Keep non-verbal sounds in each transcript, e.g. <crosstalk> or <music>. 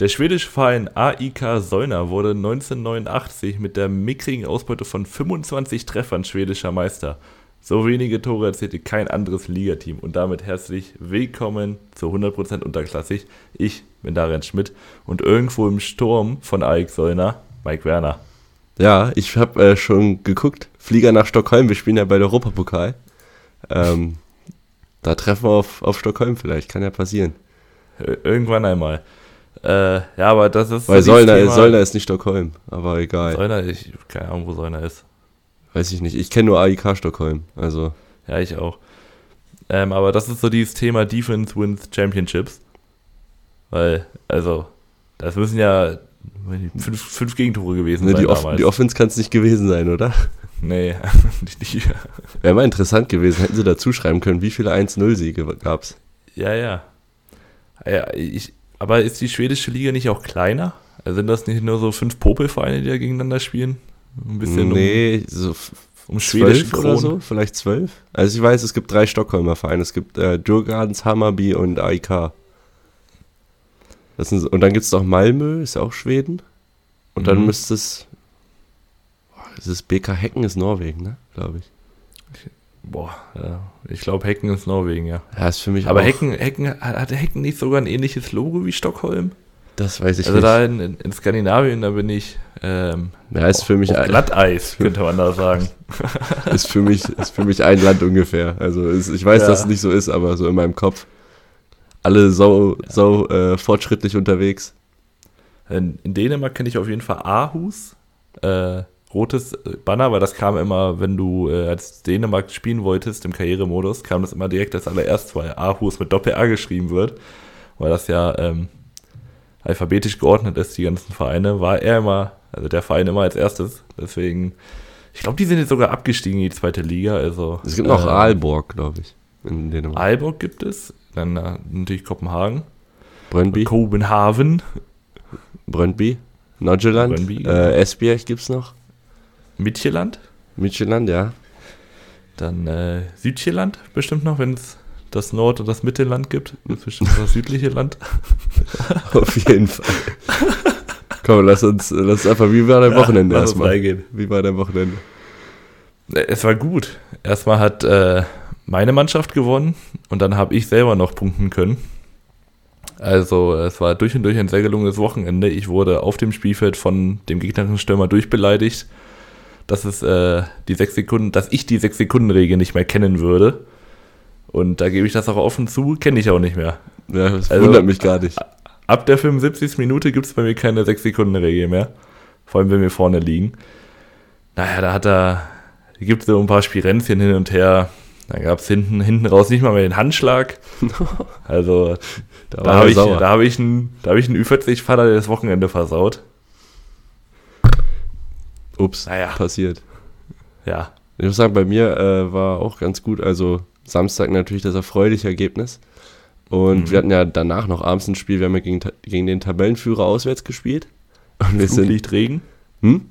Der schwedische Verein AIK Solna wurde 1989 mit der mickrigen Ausbeute von 25 Treffern schwedischer Meister. So wenige Tore erzielte kein anderes Ligateam und damit herzlich willkommen zu 100% unterklassig. Ich bin Darian Schmidt und irgendwo im Sturm von AIK Solna, Mike Werner. Ja, ich habe äh, schon geguckt. Flieger nach Stockholm, wir spielen ja bei der Europapokal. Ähm, da treffen wir auf, auf Stockholm vielleicht, kann ja passieren. Irgendwann einmal. Äh, ja, aber das ist. Weil so Solna, Solna ist nicht Stockholm, aber egal. Solna, ich keine Ahnung, wo Solna ist. Weiß ich nicht. Ich kenne nur AIK Stockholm, also. Ja, ich auch. Ähm, aber das ist so dieses Thema Defense wins Championships. Weil, also, das müssen ja fünf, fünf Gegentore gewesen ne, sein die damals. die Offense kann es nicht gewesen sein, oder? Nee, <laughs> nicht. Wäre mal interessant gewesen, hätten sie dazu schreiben können, wie viele 1-0-Siege gab es. Ja, ja. ja ich, aber ist die schwedische Liga nicht auch kleiner? Also sind das nicht nur so fünf Popelvereine, die da gegeneinander spielen? Ein bisschen nee, um, so um schwedische oder so, vielleicht zwölf. Also ich weiß, es gibt drei Stockholmer Vereine. Es gibt äh, Djurgardens, Hammarby und AIK. Das sind, und dann gibt es noch Malmö, ist ja auch Schweden. Und dann mhm. müsste es. Boah, ist es BK Hecken ist Norwegen, ne? Glaube ich. Boah, ja. ich glaube Hecken ist Norwegen, ja. Ja, ist für mich Aber auch. Hecken, Hecken, hatte Hecken nicht sogar ein ähnliches Logo wie Stockholm? Das weiß ich also nicht. Also da in, in, Skandinavien, da bin ich ähm, ja, ist für mich ein, Glatteis, <laughs> könnte man da sagen. <laughs> ist, für mich, ist für mich ein Land ungefähr. Also ist, ich weiß, ja. dass es nicht so ist, aber so in meinem Kopf. Alle so, ja. so äh, fortschrittlich unterwegs. In, in Dänemark kenne ich auf jeden Fall Aarhus. Äh, rotes Banner, weil das kam immer, wenn du äh, als Dänemark spielen wolltest im Karrieremodus, kam das immer direkt als allererst, weil Aarhus mit Doppel-A geschrieben wird, weil das ja ähm, alphabetisch geordnet ist, die ganzen Vereine, war er immer, also der Verein immer als erstes. Deswegen, ich glaube, die sind jetzt sogar abgestiegen in die zweite Liga. Also, es gibt noch äh, Aalborg, glaube ich. In Dänemark. Aalborg gibt es, dann äh, natürlich Kopenhagen. Brøndby. Kopenhagen. Brøndby. Nordjylland. Brøndby, äh, Esbjerg gibt es noch. Midtjylland. Midtjylland, ja. Dann äh, Südjylland bestimmt noch, wenn es das Nord- und das Mittelland gibt. Das bestimmt das südliche Land. <laughs> Auf jeden Fall. Komm, lass uns, lass einfach, wie war dein Wochenende ja, erstmal? Wie war dein Wochenende? Äh, es war gut. Erstmal hat äh, meine Mannschaft gewonnen und dann habe ich selber noch punkten können. Also es war durch und durch ein sehr gelungenes Wochenende. Ich wurde auf dem Spielfeld von dem gegnerischen Stürmer durchbeleidigt dass es äh, die sechs Sekunden, dass ich die sechs Sekunden Regel nicht mehr kennen würde. Und da gebe ich das auch offen zu, kenne ich auch nicht mehr. Ja, das also, wundert mich gar nicht. Ab der 75. Minute gibt es bei mir keine sechs Sekunden Regel mehr. Vor allem, wenn wir vorne liegen. Naja, da hat er, da gibt es so ein paar Spirenzchen hin und her. Da gab es hinten, hinten raus nicht mal mehr den Handschlag. <laughs> Also, da, da habe ich, hab ich einen, hab einen Ü40-Vater, der das Wochenende versaut. Ups, naja. passiert. Ja. Ich muss sagen, bei mir äh, war auch ganz gut. Also Samstag natürlich das erfreuliche Ergebnis. Und mhm. wir hatten ja danach noch abends ein Spiel. Wir haben ja gegen, gegen den Tabellenführer auswärts gespielt. Und wir Flutlicht, sind, Regen? Hm?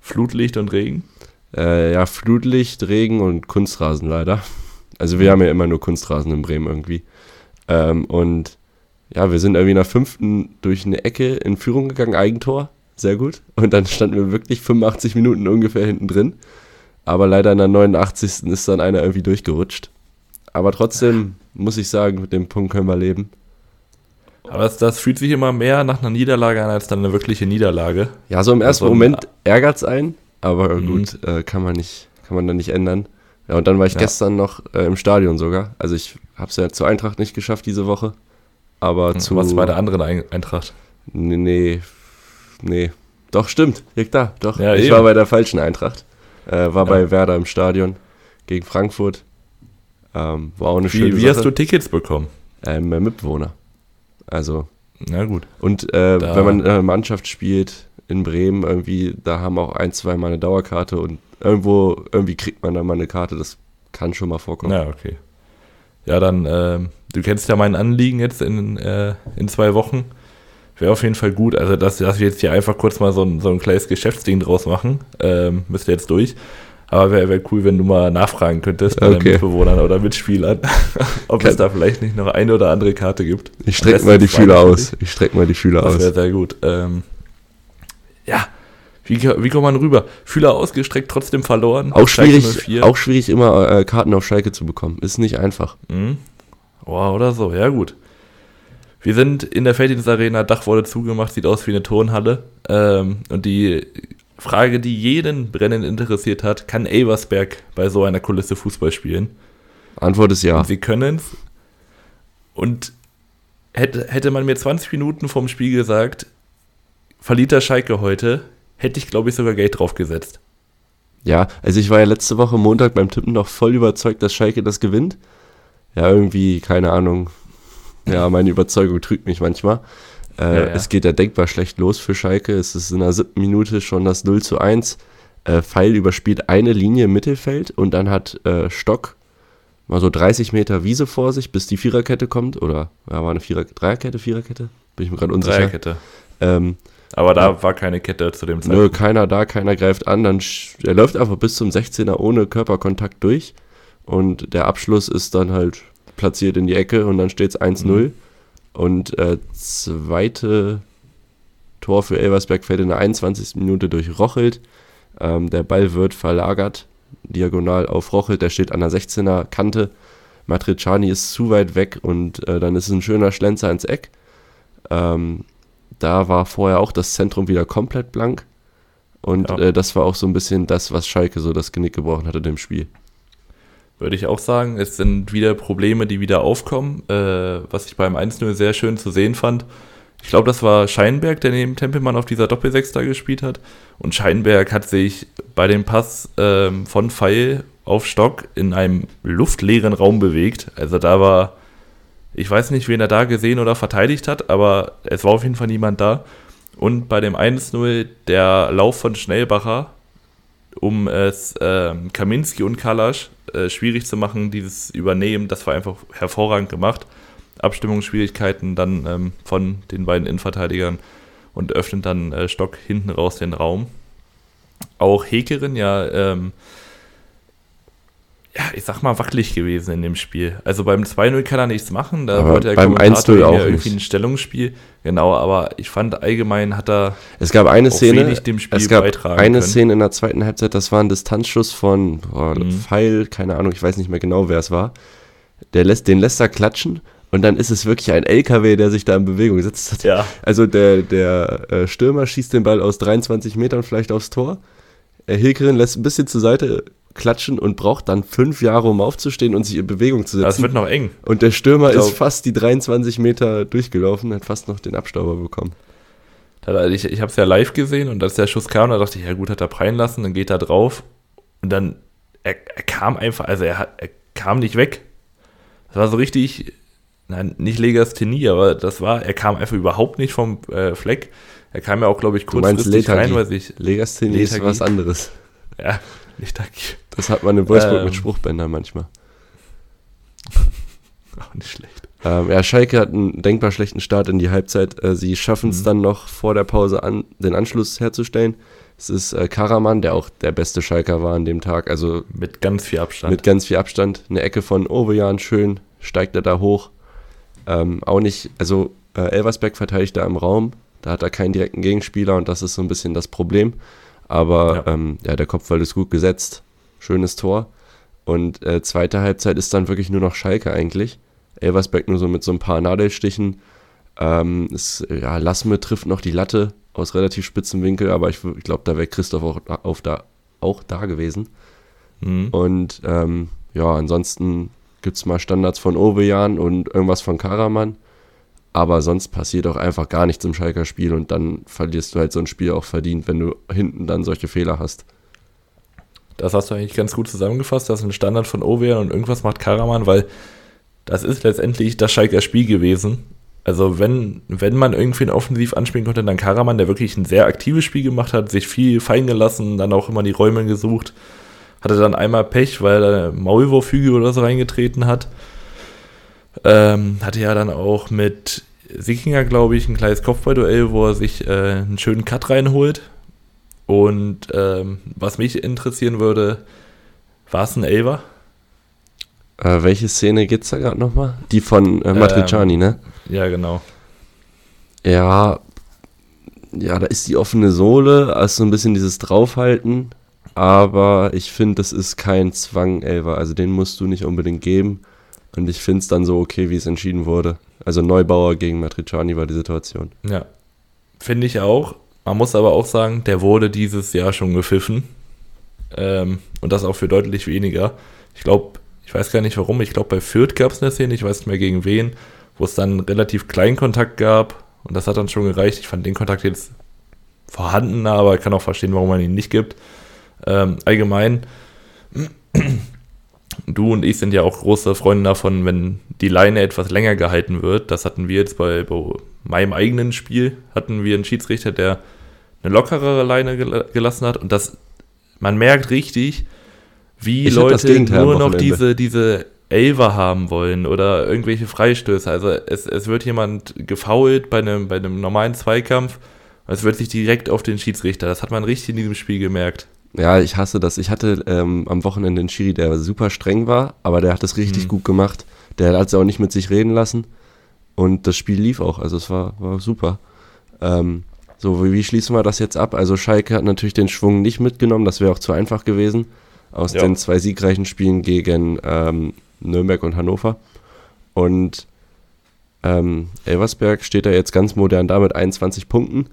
Flutlicht und Regen? Äh, ja, Flutlicht, Regen und Kunstrasen leider. Also wir mhm. haben ja immer nur Kunstrasen in Bremen irgendwie. Ähm, und ja, wir sind irgendwie nach fünften durch eine Ecke in Führung gegangen, Eigentor sehr gut. Und dann standen wir wirklich 85 Minuten ungefähr hinten drin. Aber leider in der 89. ist dann einer irgendwie durchgerutscht. Aber trotzdem muss ich sagen, mit dem Punkt können wir leben. Aber das, das fühlt sich immer mehr nach einer Niederlage an, als dann eine wirkliche Niederlage. Ja, so im ersten also, Moment ärgert es einen, aber mhm. gut, äh, kann man nicht, kann man dann nicht ändern. Ja, und dann war ich ja. gestern noch äh, im Stadion sogar. Also ich habe es ja zur Eintracht nicht geschafft diese Woche. Aber mhm, zu. Was bei der anderen Eintracht? Nee, nee, nee. Doch, stimmt. Ja, da, doch. Ja, ich eben. war bei der falschen Eintracht. Äh, war ja. bei Werder im Stadion gegen Frankfurt. Ähm, war auch eine wie, schöne Wie Sache. hast du Tickets bekommen? Ähm, Mitbewohner. Also. Na gut. Und äh, wenn man eine Mannschaft spielt in Bremen, irgendwie, da haben auch ein, zwei Mal eine Dauerkarte und irgendwo, irgendwie kriegt man da mal eine Karte. Das kann schon mal vorkommen. Ja, okay. Ja, dann, äh, du kennst ja mein Anliegen jetzt in, äh, in zwei Wochen. Wäre auf jeden Fall gut. Also, dass, dass wir jetzt hier einfach kurz mal so ein, so ein kleines Geschäftsding draus machen, ähm, müsst ihr jetzt durch. Aber wäre wär cool, wenn du mal nachfragen könntest bei Okay. deinen Mitbewohnern oder Mitspielern, <laughs> ob Kann- es da vielleicht nicht noch eine oder andere Karte gibt. Ich strecke mal die Fühler aus. Ich strecke mal die Fühler Das wäre aus. sehr gut. Ähm, ja, wie, wie kommt man rüber? Fühler ausgestreckt, trotzdem verloren. Auch schwierig, 04. auch schwierig immer äh, Karten auf Schalke zu bekommen. Ist nicht einfach. Mhm. Oh, oder so, ja gut. Wir sind in der Felddienst-Arena, Dach wurde zugemacht, sieht aus wie eine Turnhalle. Ähm, und die Frage, die jeden brennend interessiert hat, kann Elversberg bei so einer Kulisse Fußball spielen? Antwort ist ja. Und sie können es. Und hätte, hätte man mir 20 Minuten vorm Spiel gesagt, verliert der Schalke heute, hätte ich, glaube ich, sogar Geld draufgesetzt. Ja, also ich war ja letzte Woche Montag beim Tippen noch voll überzeugt, dass Schalke das gewinnt. Ja, irgendwie, keine Ahnung. Ja, meine Überzeugung trügt mich manchmal. Äh, Ja, ja. Es geht ja denkbar schlecht los für Schalke. Es ist in der siebten Minute schon das 0 zu 1. Äh, Pfeil überspielt eine Linie im Mittelfeld und dann hat äh, Stock mal so 30 Meter Wiese vor sich, bis die Viererkette kommt. Oder ja, war eine Vierer Dreierkette, Viererkette? Bin ich mir gerade unsicher. Dreierkette. Ähm, Aber da war keine Kette zu dem Nö, Zeitpunkt. keiner da, keiner greift an. Dann er läuft einfach bis zum 16er ohne Körperkontakt durch. Und der Abschluss ist dann halt platziert in die Ecke und dann steht es 1-0. Mhm. Und äh, zweite Tor für Elversberg fällt in der 21. Minute durch Rochelt. Ähm, der Ball wird verlagert, diagonal auf Rochelt. Der steht an der 16er Kante. Matriciani ist zu weit weg und äh, dann ist es ein schöner Schlenzer ins Eck. Ähm, da war vorher auch das Zentrum wieder komplett blank. Und Ja. äh, das war auch so ein bisschen das, was Schalke so das Genick gebrochen hatte dem Spiel. Würde ich auch sagen. Es sind wieder Probleme, die wieder aufkommen, äh, was ich beim 1-0 sehr schön zu sehen fand. Ich glaube, das war Scheinberg, der neben Tempelmann auf dieser Doppelsechs da gespielt hat. Und Scheinberg hat sich bei dem Pass ähm, von Pfeil auf Stock in einem luftleeren Raum bewegt. Also da war, ich weiß nicht, wen er da gesehen oder verteidigt hat, aber es war auf jeden Fall niemand da. Und bei dem 1-0 der Lauf von Schnellbacher, um es ähm, Kaminski und Kalasch äh, schwierig zu machen, dieses Übernehmen, das war einfach hervorragend gemacht. Abstimmungsschwierigkeiten dann ähm, von den beiden Innenverteidigern und öffnet dann äh, Stock hinten raus den Raum. Auch Hekerin ja, ähm, ja, ich sag mal, wackelig gewesen in dem Spiel. Also beim 2-0 kann er nichts machen, da Aber wollte der beim Kommentator 1-0 ihm auch ja irgendwie nicht. ein Stellungsspiel. Genau, aber ich fand allgemein hat er Es gab eine Szene, dem Spiel es gab eine können. Szene in der zweiten Halbzeit, das war ein Distanzschuss von boah, Mhm. Pfeil, keine Ahnung, ich weiß nicht mehr genau, wer es war. Der lässt, den lässt er klatschen und dann ist es wirklich ein LKW, der sich da in Bewegung gesetzt hat. <laughs> Ja. Also der, der äh, Stürmer schießt den Ball aus 23 Metern vielleicht aufs Tor. Äh, Hilkerin lässt ein bisschen zur Seite klatschen und braucht dann fünf Jahre, um aufzustehen und sich in Bewegung zu Das setzen. wird noch eng. Und der Stürmer Ich ist fast die 23 Meter durchgelaufen, hat fast noch den Abstauber bekommen. Ich, ich habe es ja live gesehen und als der Schuss kam, da dachte ich, ja gut, hat er prallen lassen, dann geht er drauf und dann, er, er kam einfach, also er, hat, er kam nicht weg. Das war so richtig, nein, nicht Legasthenie, aber das war, er kam einfach überhaupt nicht vom äh, Fleck. Er kam ja auch, glaube ich, kurzfristig rein, weil sich, Legasthenie ist Lethargie. was anderes. ja, nicht da, Das hat man in Wolfsburg Ähm. mit Spruchbändern manchmal. <laughs> auch nicht schlecht. Ähm, ja, Schalke hat einen denkbar schlechten Start in die Halbzeit. Äh, sie schaffen es Mhm. dann noch vor der Pause an, den Anschluss herzustellen. Es ist äh, Karaman, der auch der beste Schalker war an dem Tag. Also Mit ganz viel Abstand. mit ganz viel Abstand. Eine Ecke von Ovejan, schön, steigt er da hoch. Ähm, auch nicht, also äh, Elversberg verteidigt da im Raum. Da hat er keinen direkten Gegenspieler und das ist so ein bisschen das Problem. Aber Ja. ähm, ja der Kopfball ist gut gesetzt. Schönes Tor. Und äh, zweite Halbzeit ist dann wirklich nur noch Schalke eigentlich. Elversberg nur so mit so ein paar Nadelstichen. Ähm, es, ja, Lassme trifft noch die Latte aus relativ spitzem Winkel, aber ich, ich glaube, da wäre Christoph auch, auf da, auch da gewesen. Mhm. Und ähm, ja, ansonsten gibt es mal Standards von Ovejan und irgendwas von Karaman. Aber sonst passiert auch einfach gar nichts im Schalker Spiel und dann verlierst du halt so ein Spiel auch verdient, wenn du hinten dann solche Fehler hast. Das hast du eigentlich ganz gut zusammengefasst. Das ist ein Standard von Ovean und irgendwas macht Karaman, weil das ist letztendlich das Schalker Spiel gewesen. Also wenn, wenn man irgendwen offensiv anspielen konnte, dann Karaman, der wirklich ein sehr aktives Spiel gemacht hat, sich viel fallen gelassen, dann auch immer die Räume gesucht. Hatte dann einmal Pech, weil er Maulwurfhügel oder so reingetreten hat. Ähm, hatte ja dann auch mit Sickinger, glaube ich, ein kleines Kopfballduell, wo er sich äh, einen schönen Cut reinholt. Und ähm, was mich interessieren würde, War es ein Elver? Äh, welche Szene geht's da gerade nochmal? Die von äh, Matriciani, Ähm, ne? Ja, genau. Ja, ja, da ist die offene Sohle, also so ein bisschen dieses Draufhalten, aber ich finde, das ist kein Zwang, Elver. Also den musst du nicht unbedingt geben. Und ich finde es dann so okay, wie es entschieden wurde. Also Neubauer gegen Matriciani war die Situation. Ja. Finde ich auch. Man muss aber auch sagen, der wurde dieses Jahr schon gepfiffen. Ähm, und das auch für deutlich weniger. Ich glaube, ich weiß gar nicht warum, ich glaube bei Fürth gab es eine Szene, ich weiß nicht mehr gegen wen, wo es dann relativ kleinen Kontakt gab und das hat dann schon gereicht. Ich fand den Kontakt jetzt vorhanden, aber ich kann auch verstehen, warum man ihn nicht gibt. Ähm, allgemein, du und ich sind ja auch große Freunde davon, wenn die Leine etwas länger gehalten wird. Das hatten wir jetzt bei, bei meinem eigenen Spiel, hatten wir einen Schiedsrichter, der eine lockerere Leine gel gelassen hat und das, man merkt richtig, wie Ich Leute nur noch diese, diese Elver haben wollen oder irgendwelche Freistöße. Also es, es wird jemand gefoult bei einem, bei einem normalen Zweikampf, es wird sich direkt auf den Schiedsrichter. Das hat man richtig in diesem Spiel gemerkt. Ja, ich hasse das. Ich hatte ähm, am Wochenende einen Schiri, der super streng war, aber der hat das richtig Mhm. gut gemacht. Der hat es auch nicht mit sich reden lassen. Und das Spiel lief auch, also es war, war super. Ähm, so, wie, wie schließen wir das jetzt ab? Also Schalke hat natürlich den Schwung nicht mitgenommen, das wäre auch zu einfach gewesen. Aus Ja. den zwei siegreichen Spielen gegen ähm, Nürnberg und Hannover. Und ähm, Elversberg steht da jetzt ganz modern da mit 21 Punkten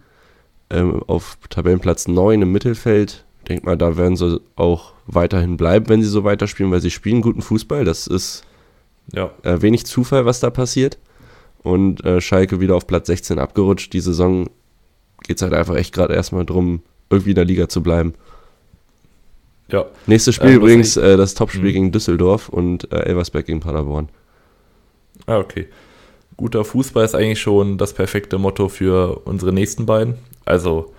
ähm, auf Tabellenplatz 9 im Mittelfeld. Denk mal, da werden sie auch weiterhin bleiben, wenn sie so weiterspielen, weil sie spielen guten Fußball. Das ist Ja, äh, wenig Zufall, was da passiert. Und äh, Schalke wieder auf Platz 16 abgerutscht. Die Saison geht es halt einfach echt gerade erstmal drum, irgendwie in der Liga zu bleiben. ja. Nächstes Spiel was übrigens äh, das Topspiel Mhm. gegen Düsseldorf und äh, Elversberg gegen Paderborn. Ah, okay. Guter Fußball ist eigentlich schon das perfekte Motto für unsere nächsten beiden. Also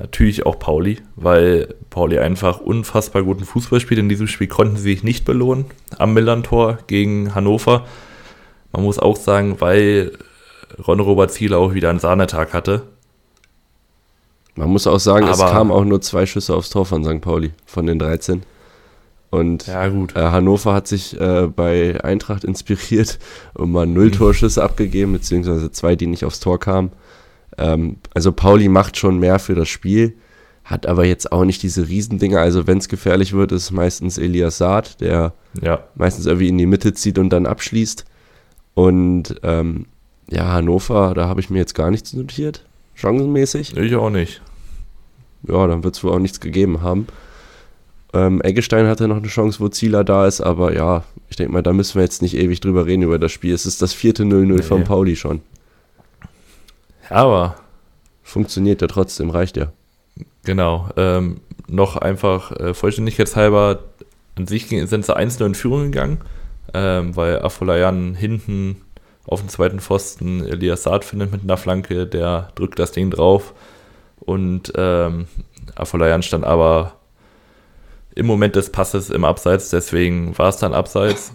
natürlich auch Pauli, weil Pauli einfach unfassbar guten Fußball spielt. In diesem Spiel konnten sie sich nicht belohnen. Am Millantor gegen Hannover. Man muss auch sagen, weil Ron Robert Ziele auch wieder einen Sahnetag hatte. Man muss auch sagen, es Aber- kamen auch nur zwei Schüsse aufs Tor von St. Pauli von den 13. Und Ja, gut. Äh, Hannover hat sich äh, bei Eintracht <laughs> inspiriert und mal null Torschüsse abgegeben, beziehungsweise zwei, die nicht aufs Tor kamen. Ähm, also Pauli macht schon mehr für das Spiel, hat aber jetzt auch nicht diese Riesendinger. Also wenn es gefährlich wird, ist es meistens Elias Saad, der Ja, meistens irgendwie in die Mitte zieht und dann abschließt. Und ähm, ja, Hannover, da habe ich mir jetzt gar nichts notiert, chancenmäßig. ich auch nicht. Ja, dann wird es wohl auch nichts gegeben haben. Ähm, Eggestein hatte noch eine Chance, wo Zieler da ist, aber ja, ich denke mal, da müssen wir jetzt nicht ewig drüber reden über das Spiel. Es ist das vierte 0-0 Nee. von Pauli schon. Aber Funktioniert ja trotzdem, reicht ja. Genau. Ähm, noch einfach äh, vollständigkeitshalber, an sich sind sie 1-0 in Führung gegangen, ähm, weil Afolayan hinten auf dem zweiten Pfosten Elias Saad findet mit einer Flanke, der drückt das Ding drauf und ähm, Afolayan stand aber im Moment des Passes im Abseits, deswegen war es dann Abseits.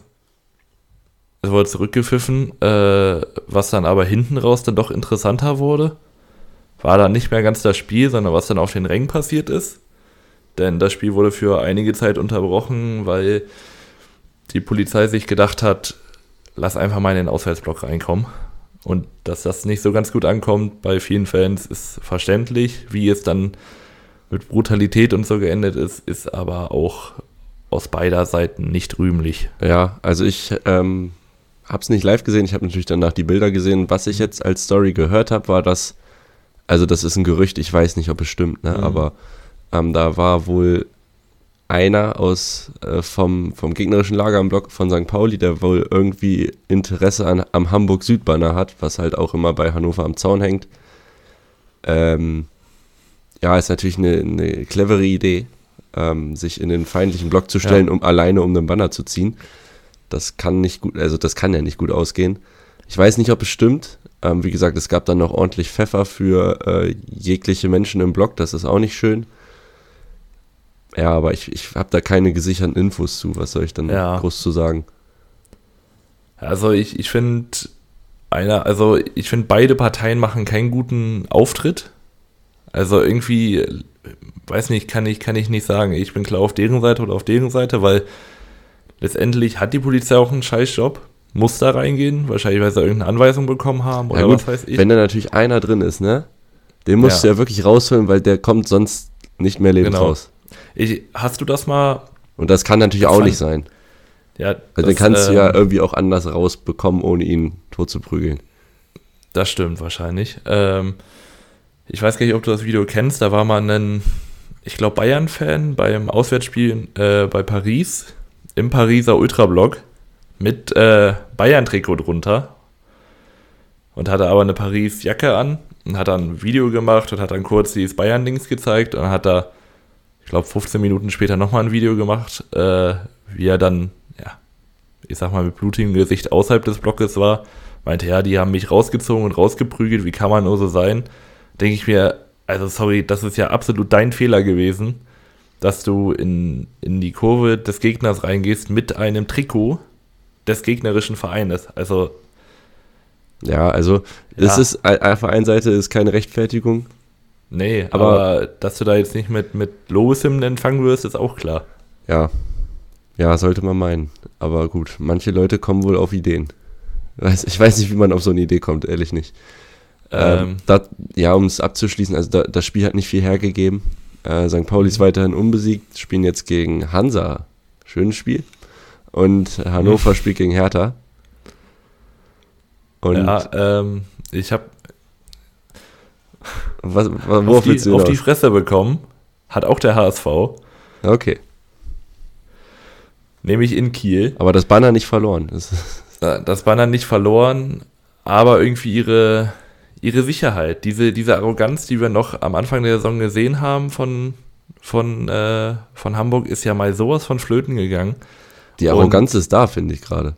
Es wurde zurückgepfiffen, äh, was dann aber hinten raus dann doch interessanter wurde war dann nicht mehr ganz das Spiel, sondern was dann auf den Rängen passiert ist. Denn das Spiel wurde für einige Zeit unterbrochen, weil die Polizei sich gedacht hat, lass einfach mal in den Auswärtsblock reinkommen. Und dass das nicht so ganz gut ankommt bei vielen Fans, ist verständlich. Wie es dann mit Brutalität und so geendet ist, ist aber auch aus beider Seiten nicht rühmlich. Ja, also ich ähm, habe es nicht live gesehen, ich habe natürlich danach die Bilder gesehen. Was ich jetzt als Story gehört habe, war, dass, also das ist ein Gerücht, ich weiß nicht, ob es stimmt, ne? Mhm. aber ähm, da war wohl einer aus äh, vom, vom gegnerischen Lager am Block von St. Pauli, der wohl irgendwie Interesse an, am Hamburg-Südbanner hat, was halt auch immer bei Hannover am Zaun hängt. Ähm, ja, ist natürlich eine, eine clevere Idee, ähm, sich in den feindlichen Block zu stellen, Ja. um alleine um den Banner zu ziehen. Das kann nicht gut, also das kann ja nicht gut ausgehen. Ich weiß nicht, ob es stimmt. Ähm, wie gesagt, es gab dann noch ordentlich Pfeffer für äh, jegliche Menschen im Block, das ist auch nicht schön. Ja, aber ich, ich habe da keine gesicherten Infos zu. Was soll ich dann Ja. groß zu sagen? Also ich, ich finde einer, also ich finde beide Parteien machen keinen guten Auftritt. Also irgendwie weiß nicht, kann ich, kann ich nicht sagen. Ich bin klar auf deren Seite oder auf deren Seite, weil letztendlich hat die Polizei auch einen Scheißjob, muss da reingehen, wahrscheinlich, weil sie irgendeine Anweisung bekommen haben oder Ja, gut, was weiß ich. Wenn da natürlich einer drin ist, ne? Den musst Ja. du ja wirklich rausholen, weil der kommt sonst nicht mehr lebend Genau. raus. ich, hast du das mal? Und das kann natürlich auch Fand- nicht sein. Ja, Also das, den kannst du ähm, ja irgendwie auch anders rausbekommen, ohne ihn tot zu prügeln. Das stimmt wahrscheinlich. Ähm, ich weiß gar nicht, ob du das Video kennst. Da war mal ein, ich glaube, Bayern-Fan beim Auswärtsspiel äh, bei Paris im Pariser Ultrablock mit äh, Bayern-Trikot drunter und hatte aber eine Paris-Jacke an und hat dann ein Video gemacht und hat dann kurz dieses Bayern-Dings gezeigt und hat er, ich glaube, 15 Minuten später nochmal ein Video gemacht, äh, wie er dann, ja, ich sag mal, mit blutigem Gesicht außerhalb des Blockes war. Meinte, ja, die haben mich rausgezogen und rausgeprügelt, wie kann man nur so sein? Denke ich mir, also sorry, das ist ja absolut dein Fehler gewesen, dass du in, in die Kurve des Gegners reingehst mit einem Trikot des gegnerischen Vereines. Also, Ja, also Ja. ist äh, auf der einen Seite ist keine Rechtfertigung. nee, Aber- aber, dass du da jetzt nicht mit, mit Lobeshymnen empfangen wirst, ist auch klar. Ja. Ja, sollte man meinen. Aber gut, manche Leute kommen wohl auf Ideen. Ich weiß nicht, wie man auf so eine Idee kommt, ehrlich nicht. Ähm, Ähm, dat, ja, um es abzuschließen, also da, das Spiel hat nicht viel hergegeben. Äh, St. Pauli ist weiterhin unbesiegt, spielen jetzt gegen Hansa. Schönes Spiel. Und Hannover spielt gegen Hertha. Und ja, ähm, ich habe was, was, auf, die, auf die? Fresse bekommen, hat auch der HSV, Okay, nämlich in Kiel. aber das Banner nicht verloren. Das <laughs> Äh, das Banner nicht verloren, aber irgendwie ihre, ihre Sicherheit, diese, diese Arroganz, die wir noch am Anfang der Saison gesehen haben von, von, äh, von Hamburg, ist ja mal sowas von Flöten gegangen. die Und- Arroganz ist da, finde ich gerade.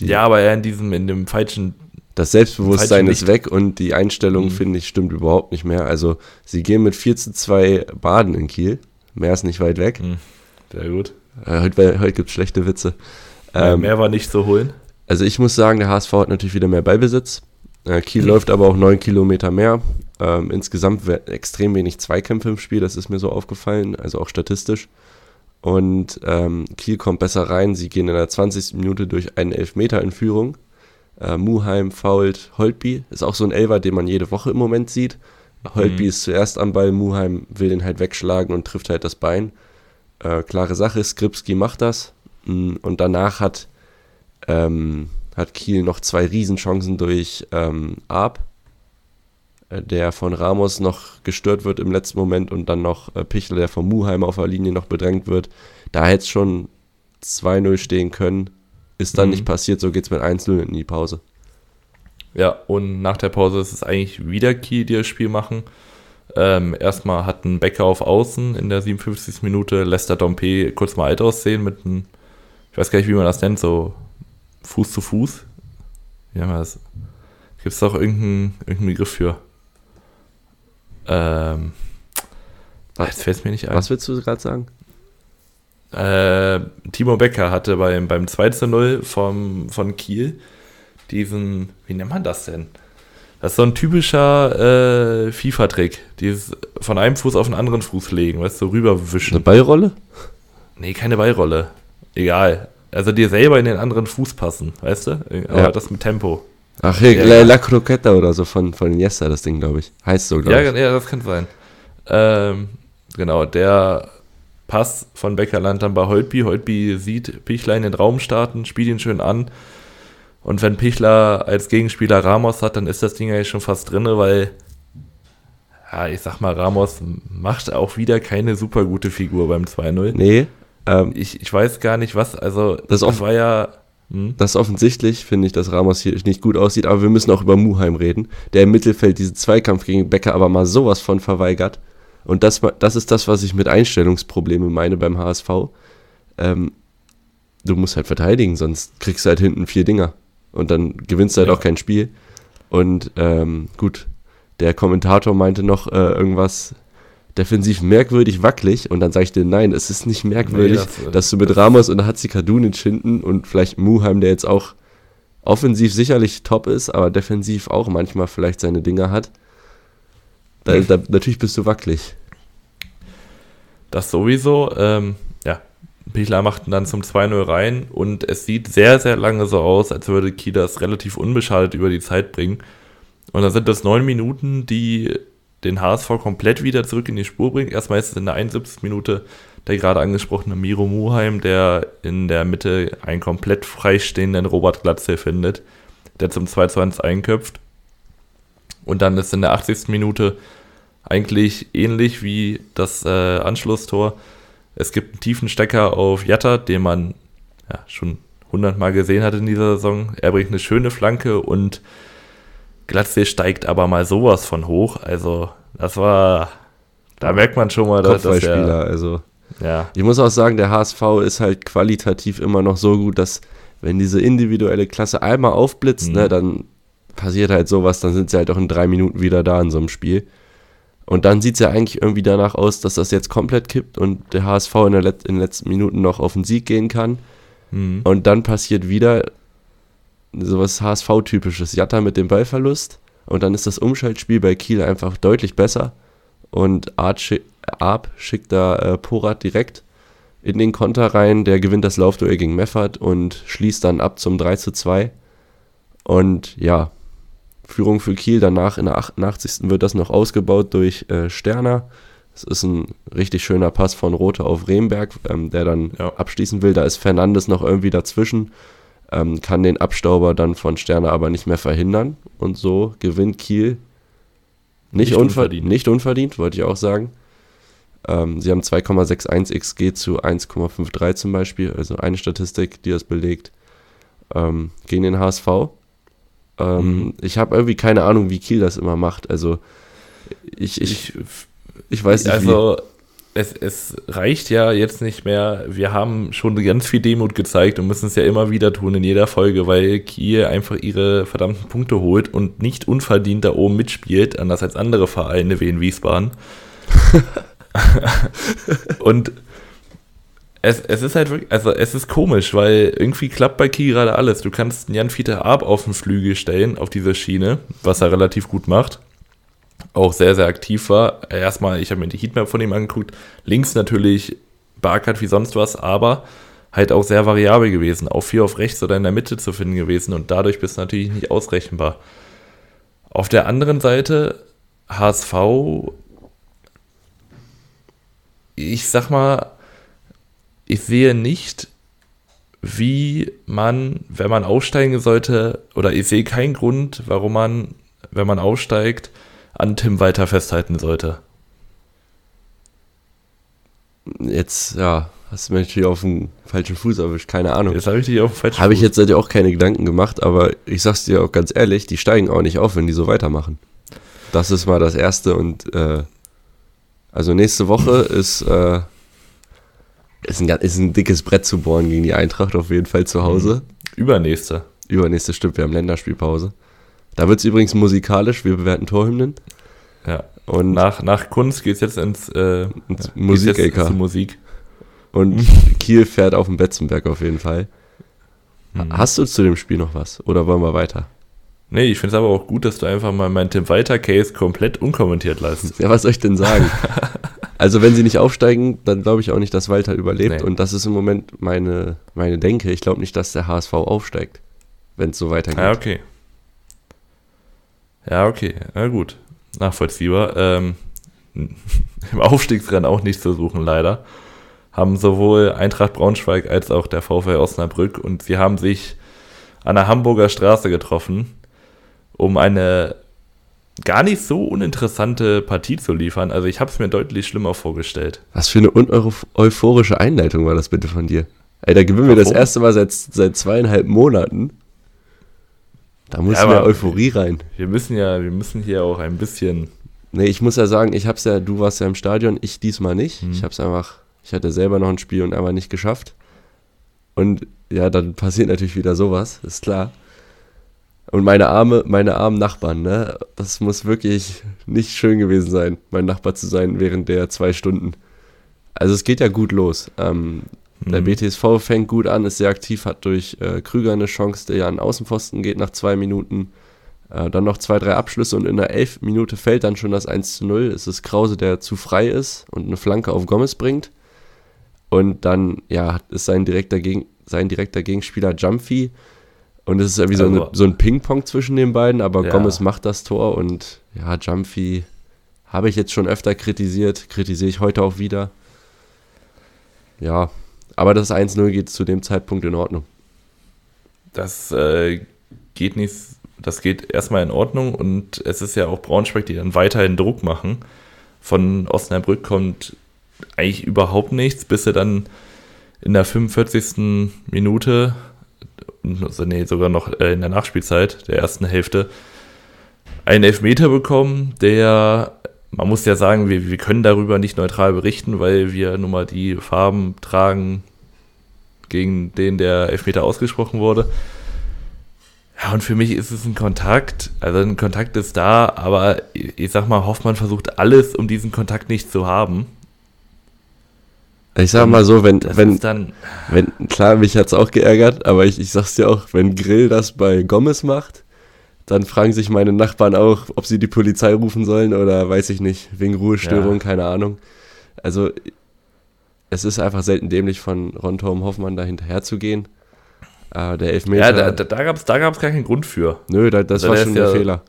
Ja, aber eher in diesem, in dem falschen, Das Selbstbewusstsein ist weg und die Einstellung, Mhm. finde ich, stimmt überhaupt nicht mehr. Also, sie gehen mit 4 zu 2 baden in Kiel. Mehr ist nicht weit weg. hm, sehr gut. Äh, heute heute gibt es schlechte Witze. Ähm, Ähm, Mehr war nicht zu holen. also, ich muss sagen, der HSV hat natürlich wieder mehr Beibesitz. Äh, Kiel Mhm. läuft aber auch 9 Kilometer mehr. Ähm, insgesamt extrem wenig Zweikämpfe im Spiel, das ist mir so aufgefallen, also auch statistisch. Und ähm, Kiel kommt besser rein. Sie gehen in der 20. Minute durch einen Elfmeter in Führung. Äh, Muheim fault Holtby. Ist auch so ein Elfer, den man jede Woche im Moment sieht. Holtby Mhm. ist zuerst am Ball, Muheim will den halt wegschlagen und trifft halt das Bein. Äh, klare Sache, Skripski macht das. Mm, Und danach hat, ähm, hat Kiel noch zwei Riesenchancen durch ähm, Arp, äh, der von Ramos noch gestört wird im letzten Moment und dann noch äh, Pichler, der von Muheim auf der Linie noch bedrängt wird. Da hätte es schon 2-0 stehen können. Ist dann Mhm. nicht passiert, so geht es mit 1-0 in die Pause. Ja, und nach der Pause ist es eigentlich wieder Kiel, die das Spiel machen. Ähm, erstmal hat ein Becker auf Außen in der 57. Minute, Lester Dompe kurz mal alt aussehen mit einem, ich weiß gar nicht, wie man das nennt, so Fuß zu Fuß. Wie haben wir das? Gibt es doch irgendeinen, irgendeinen Begriff für? Ähm, Was? jetzt fällt es mir nicht ein. Was willst du gerade sagen? Äh, Timo Becker hatte beim, beim 2 zu 0 vom, von Kiel diesen, wie nennt man das denn? Das ist so ein typischer äh, FIFA-Trick. Dieses von einem Fuß auf den anderen Fuß legen, weißt du, so Eine rüberwischen. Ballrolle? Nee, keine Ballrolle. Egal. Also dir selber in den anderen Fuß passen, weißt du? Aber Ja. das mit Tempo. Ach, hier, Ja, La. La Croqueta oder so von, von Iniesta, das Ding, glaube ich. Heißt so, glaube Ja, ich. ja, das kann sein. Ähm, genau, der Pass von Becker landet dann bei Holtby. Holtby sieht Pichler in den Raum starten, spielt ihn schön an. Und wenn Pichler als Gegenspieler Ramos hat, dann ist das Ding eigentlich schon fast drinne, weil, ja, ich sag mal, Ramos macht auch wieder keine super gute Figur beim 2-0. Nee, ähm, Ich, ich weiß gar nicht, was, also, Das off- war ja, hm? das ist offensichtlich, finde ich, dass Ramos hier nicht gut aussieht, aber wir müssen auch über Muheim reden, der im Mittelfeld diesen Zweikampf gegen Becker aber mal sowas von verweigert. Und das, das ist das, was ich mit Einstellungsproblemen meine beim HSV. Ähm, du musst halt verteidigen, sonst kriegst du halt hinten vier Dinger. Und dann gewinnst du halt Ja. auch kein Spiel. Und ähm, gut, der Kommentator meinte noch äh, irgendwas defensiv merkwürdig wackelig. Und dann sage ich dir, nein, es ist nicht merkwürdig, Nee, das- dass du mit Ramos und Hatzikadunic hinten und vielleicht Muheim, der jetzt auch offensiv sicherlich top ist, aber defensiv auch manchmal vielleicht seine Dinger hat. Da, da, natürlich bist du wackelig. Das sowieso. Ähm, ja, Pichler machten dann zum 2-0 rein und es sieht sehr, sehr lange so aus, als würde Kiel das relativ unbeschadet über die Zeit bringen. Und dann sind das neun Minuten, die den HSV komplett wieder zurück in die Spur bringen. Erstmal ist es in der 71. Minute der gerade angesprochene Miro Muheim, der in der Mitte einen komplett freistehenden Robert Glatze findet, der zum 2 zu 1 einköpft. Und dann ist in der 80. Minute eigentlich ähnlich wie das äh, Anschlusstor. Es gibt einen tiefen Stecker auf Jatta, den man ja, schon hundertmal gesehen hat in dieser Saison. Er bringt eine schöne Flanke und Glatze steigt aber mal sowas von hoch. Also, das war, da merkt man schon mal, dass, dass er, also ja. Ich muss auch sagen, der HSV ist halt qualitativ immer noch so gut, dass wenn diese individuelle Klasse einmal aufblitzt, ne, mhm. ne, dann passiert halt sowas, dann sind sie halt auch in drei Minuten wieder da in so einem Spiel. Und dann sieht es ja eigentlich irgendwie danach aus, dass das jetzt komplett kippt und der HSV in, der Let in den letzten Minuten noch auf den Sieg gehen kann. Mhm. Und dann passiert wieder sowas HSV-typisches. Jatta mit dem Ballverlust. Und dann ist das Umschaltspiel bei Kiel einfach deutlich besser. Und Arp schickt da äh, Porat direkt in den Konter rein. Der gewinnt das Laufduell gegen Meffert und schließt dann ab zum 3 zu 2. Und ja, Führung für Kiel. Danach in der 88. wird das noch ausgebaut durch äh, Sterner. Es ist ein richtig schöner Pass von Rote auf Remberg, ähm, der dann ja. abschließen will. Da ist Fernandes noch irgendwie dazwischen, ähm, kann den Abstauber dann von Sterner aber nicht mehr verhindern. Und so gewinnt Kiel. Nicht, nicht unverdient. Nicht unverdient, wollte ich auch sagen. Ähm, sie haben 2,61 XG zu 1,53 zum Beispiel, also eine Statistik, die das belegt, ähm, gegen den HSV. Ähm, mhm. Ich habe irgendwie keine Ahnung, wie Kiel das immer macht. Also ich, ich, ich weiß nicht. Also es, es reicht ja jetzt nicht mehr. Wir haben schon ganz viel Demut gezeigt und müssen es ja immer wieder tun in jeder Folge, weil Kiel einfach ihre verdammten Punkte holt und nicht unverdient da oben mitspielt, anders als andere Vereine wie in Wiesbaden. <laughs> und es, es ist halt wirklich, also es ist komisch, weil irgendwie klappt bei Kiel gerade alles. Du kannst Jan Fieter Ab auf den Flügel stellen, auf dieser Schiene, was er relativ gut macht. Auch sehr, sehr aktiv war. Erstmal, ich habe mir die Heatmap von ihm angeguckt. Links natürlich Barkert wie sonst was, aber halt auch sehr variabel gewesen. Auch viel auf rechts oder in der Mitte zu finden gewesen und dadurch bist du natürlich nicht ausrechenbar. Auf der anderen Seite, HSV ich sag mal, ich sehe nicht, wie man, wenn man aufsteigen sollte, oder ich sehe keinen Grund, warum man, wenn man aufsteigt, an Tim weiter festhalten sollte. Jetzt, ja, hast du mich natürlich auf den falschen Fuß erwischt, keine Ahnung. Jetzt habe ich dich auf den falschen Habe ich jetzt seitdem auch keine Gedanken gemacht, aber ich sag's dir auch ganz ehrlich, die steigen auch nicht auf, wenn die so weitermachen. Das ist mal das Erste und äh, also nächste Woche ist, äh, ist, ein, ist ein dickes Brett zu bohren gegen die Eintracht auf jeden Fall zu Hause. Mhm. Übernächste. Übernächste stimmt, wir haben Länderspielpause. Da wird es übrigens musikalisch, wir bewerten Torhymnen. Ja. Und nach, nach Kunst geht es jetzt ins, äh, ins Musik-LK. Musik. Und <laughs> Kiel fährt auf den Betzenberg auf jeden Fall. Mhm. Hast du zu dem Spiel noch was? Oder wollen wir weiter? Nee, ich finde es aber auch gut, dass du einfach mal meinen Tim Walter Case komplett unkommentiert leistest. Ja, was soll ich denn sagen? <laughs> also, wenn sie nicht aufsteigen, dann glaube ich auch nicht, dass Walter überlebt. Nee. Und das ist im Moment meine, meine Denke. Ich glaube nicht, dass der HSV aufsteigt, wenn es so weitergeht. Ja, okay. Ja, okay. Na gut. Nachvollziehbar. Ähm, <laughs> Im Aufstiegsrennen auch nichts zu suchen, leider. Haben sowohl Eintracht Braunschweig als auch der VfL Osnabrück und sie haben sich an der Hamburger Straße getroffen um eine gar nicht so uninteressante Partie zu liefern. Also ich habe es mir deutlich schlimmer vorgestellt. Was für eine euphorische Einleitung war das bitte von dir? Ey, da gewinnen wir das erste Mal seit, seit zweieinhalb Monaten. Da muss ja, mehr Euphorie rein. Wir müssen ja, wir müssen hier auch ein bisschen. Nee, ich muss ja sagen, ich hab's ja, du warst ja im Stadion, ich diesmal nicht. Hm. Ich hab's einfach, ich hatte selber noch ein Spiel und einfach nicht geschafft. Und ja, dann passiert natürlich wieder sowas, ist klar. Und meine arme, meine armen Nachbarn, ne? Das muss wirklich nicht schön gewesen sein, mein Nachbar zu sein während der zwei Stunden. Also es geht ja gut los. Ähm, mhm. Der BTSV fängt gut an, ist sehr aktiv, hat durch äh, Krüger eine Chance, der ja an Außenpfosten geht nach zwei Minuten. Äh, dann noch zwei, drei Abschlüsse und in der elf Minute fällt dann schon das 1 zu 0. Es ist Krause, der zu frei ist und eine Flanke auf Gomez bringt. Und dann, ja, ist sein direkter, Gegen sein direkter Gegenspieler Jumpy. Und es ist irgendwie so, eine, so ein Ping-Pong zwischen den beiden, aber ja. Gomez macht das Tor und ja, Jumpy habe ich jetzt schon öfter kritisiert, kritisiere ich heute auch wieder. Ja, aber das 1-0 geht zu dem Zeitpunkt in Ordnung. Das äh, geht nicht, das geht erstmal in Ordnung und es ist ja auch Braunschweig, die dann weiterhin Druck machen. Von Osnabrück kommt eigentlich überhaupt nichts, bis sie dann in der 45. Minute, also nee, sogar noch äh, in der Nachspielzeit der ersten Hälfte, einen Elfmeter bekommen, der, man muss ja sagen, wir, wir können darüber nicht neutral berichten, weil wir nun mal die Farben tragen, gegen den der Elfmeter ausgesprochen wurde. Ja, und für mich ist es ein Kontakt. Also ein Kontakt ist da, aber ich sag mal, Hoffmann versucht alles, um diesen Kontakt nicht zu haben. Ich sag mal so, wenn, wenn, dann wenn, klar, mich hat's auch geärgert, aber ich, ich sag's dir auch, wenn Grill das bei Gomez macht, dann fragen sich meine Nachbarn auch, ob sie die Polizei rufen sollen oder weiß ich nicht, wegen Ruhestörung, ja. keine Ahnung. Also es ist einfach selten dämlich von Rontorm Hoffmann da hinterher zu gehen. Äh, der Elfmeter. Ja, da, da, da gab es da gab's gar keinen Grund für. Nö, da, das also war schon der ja Fehler.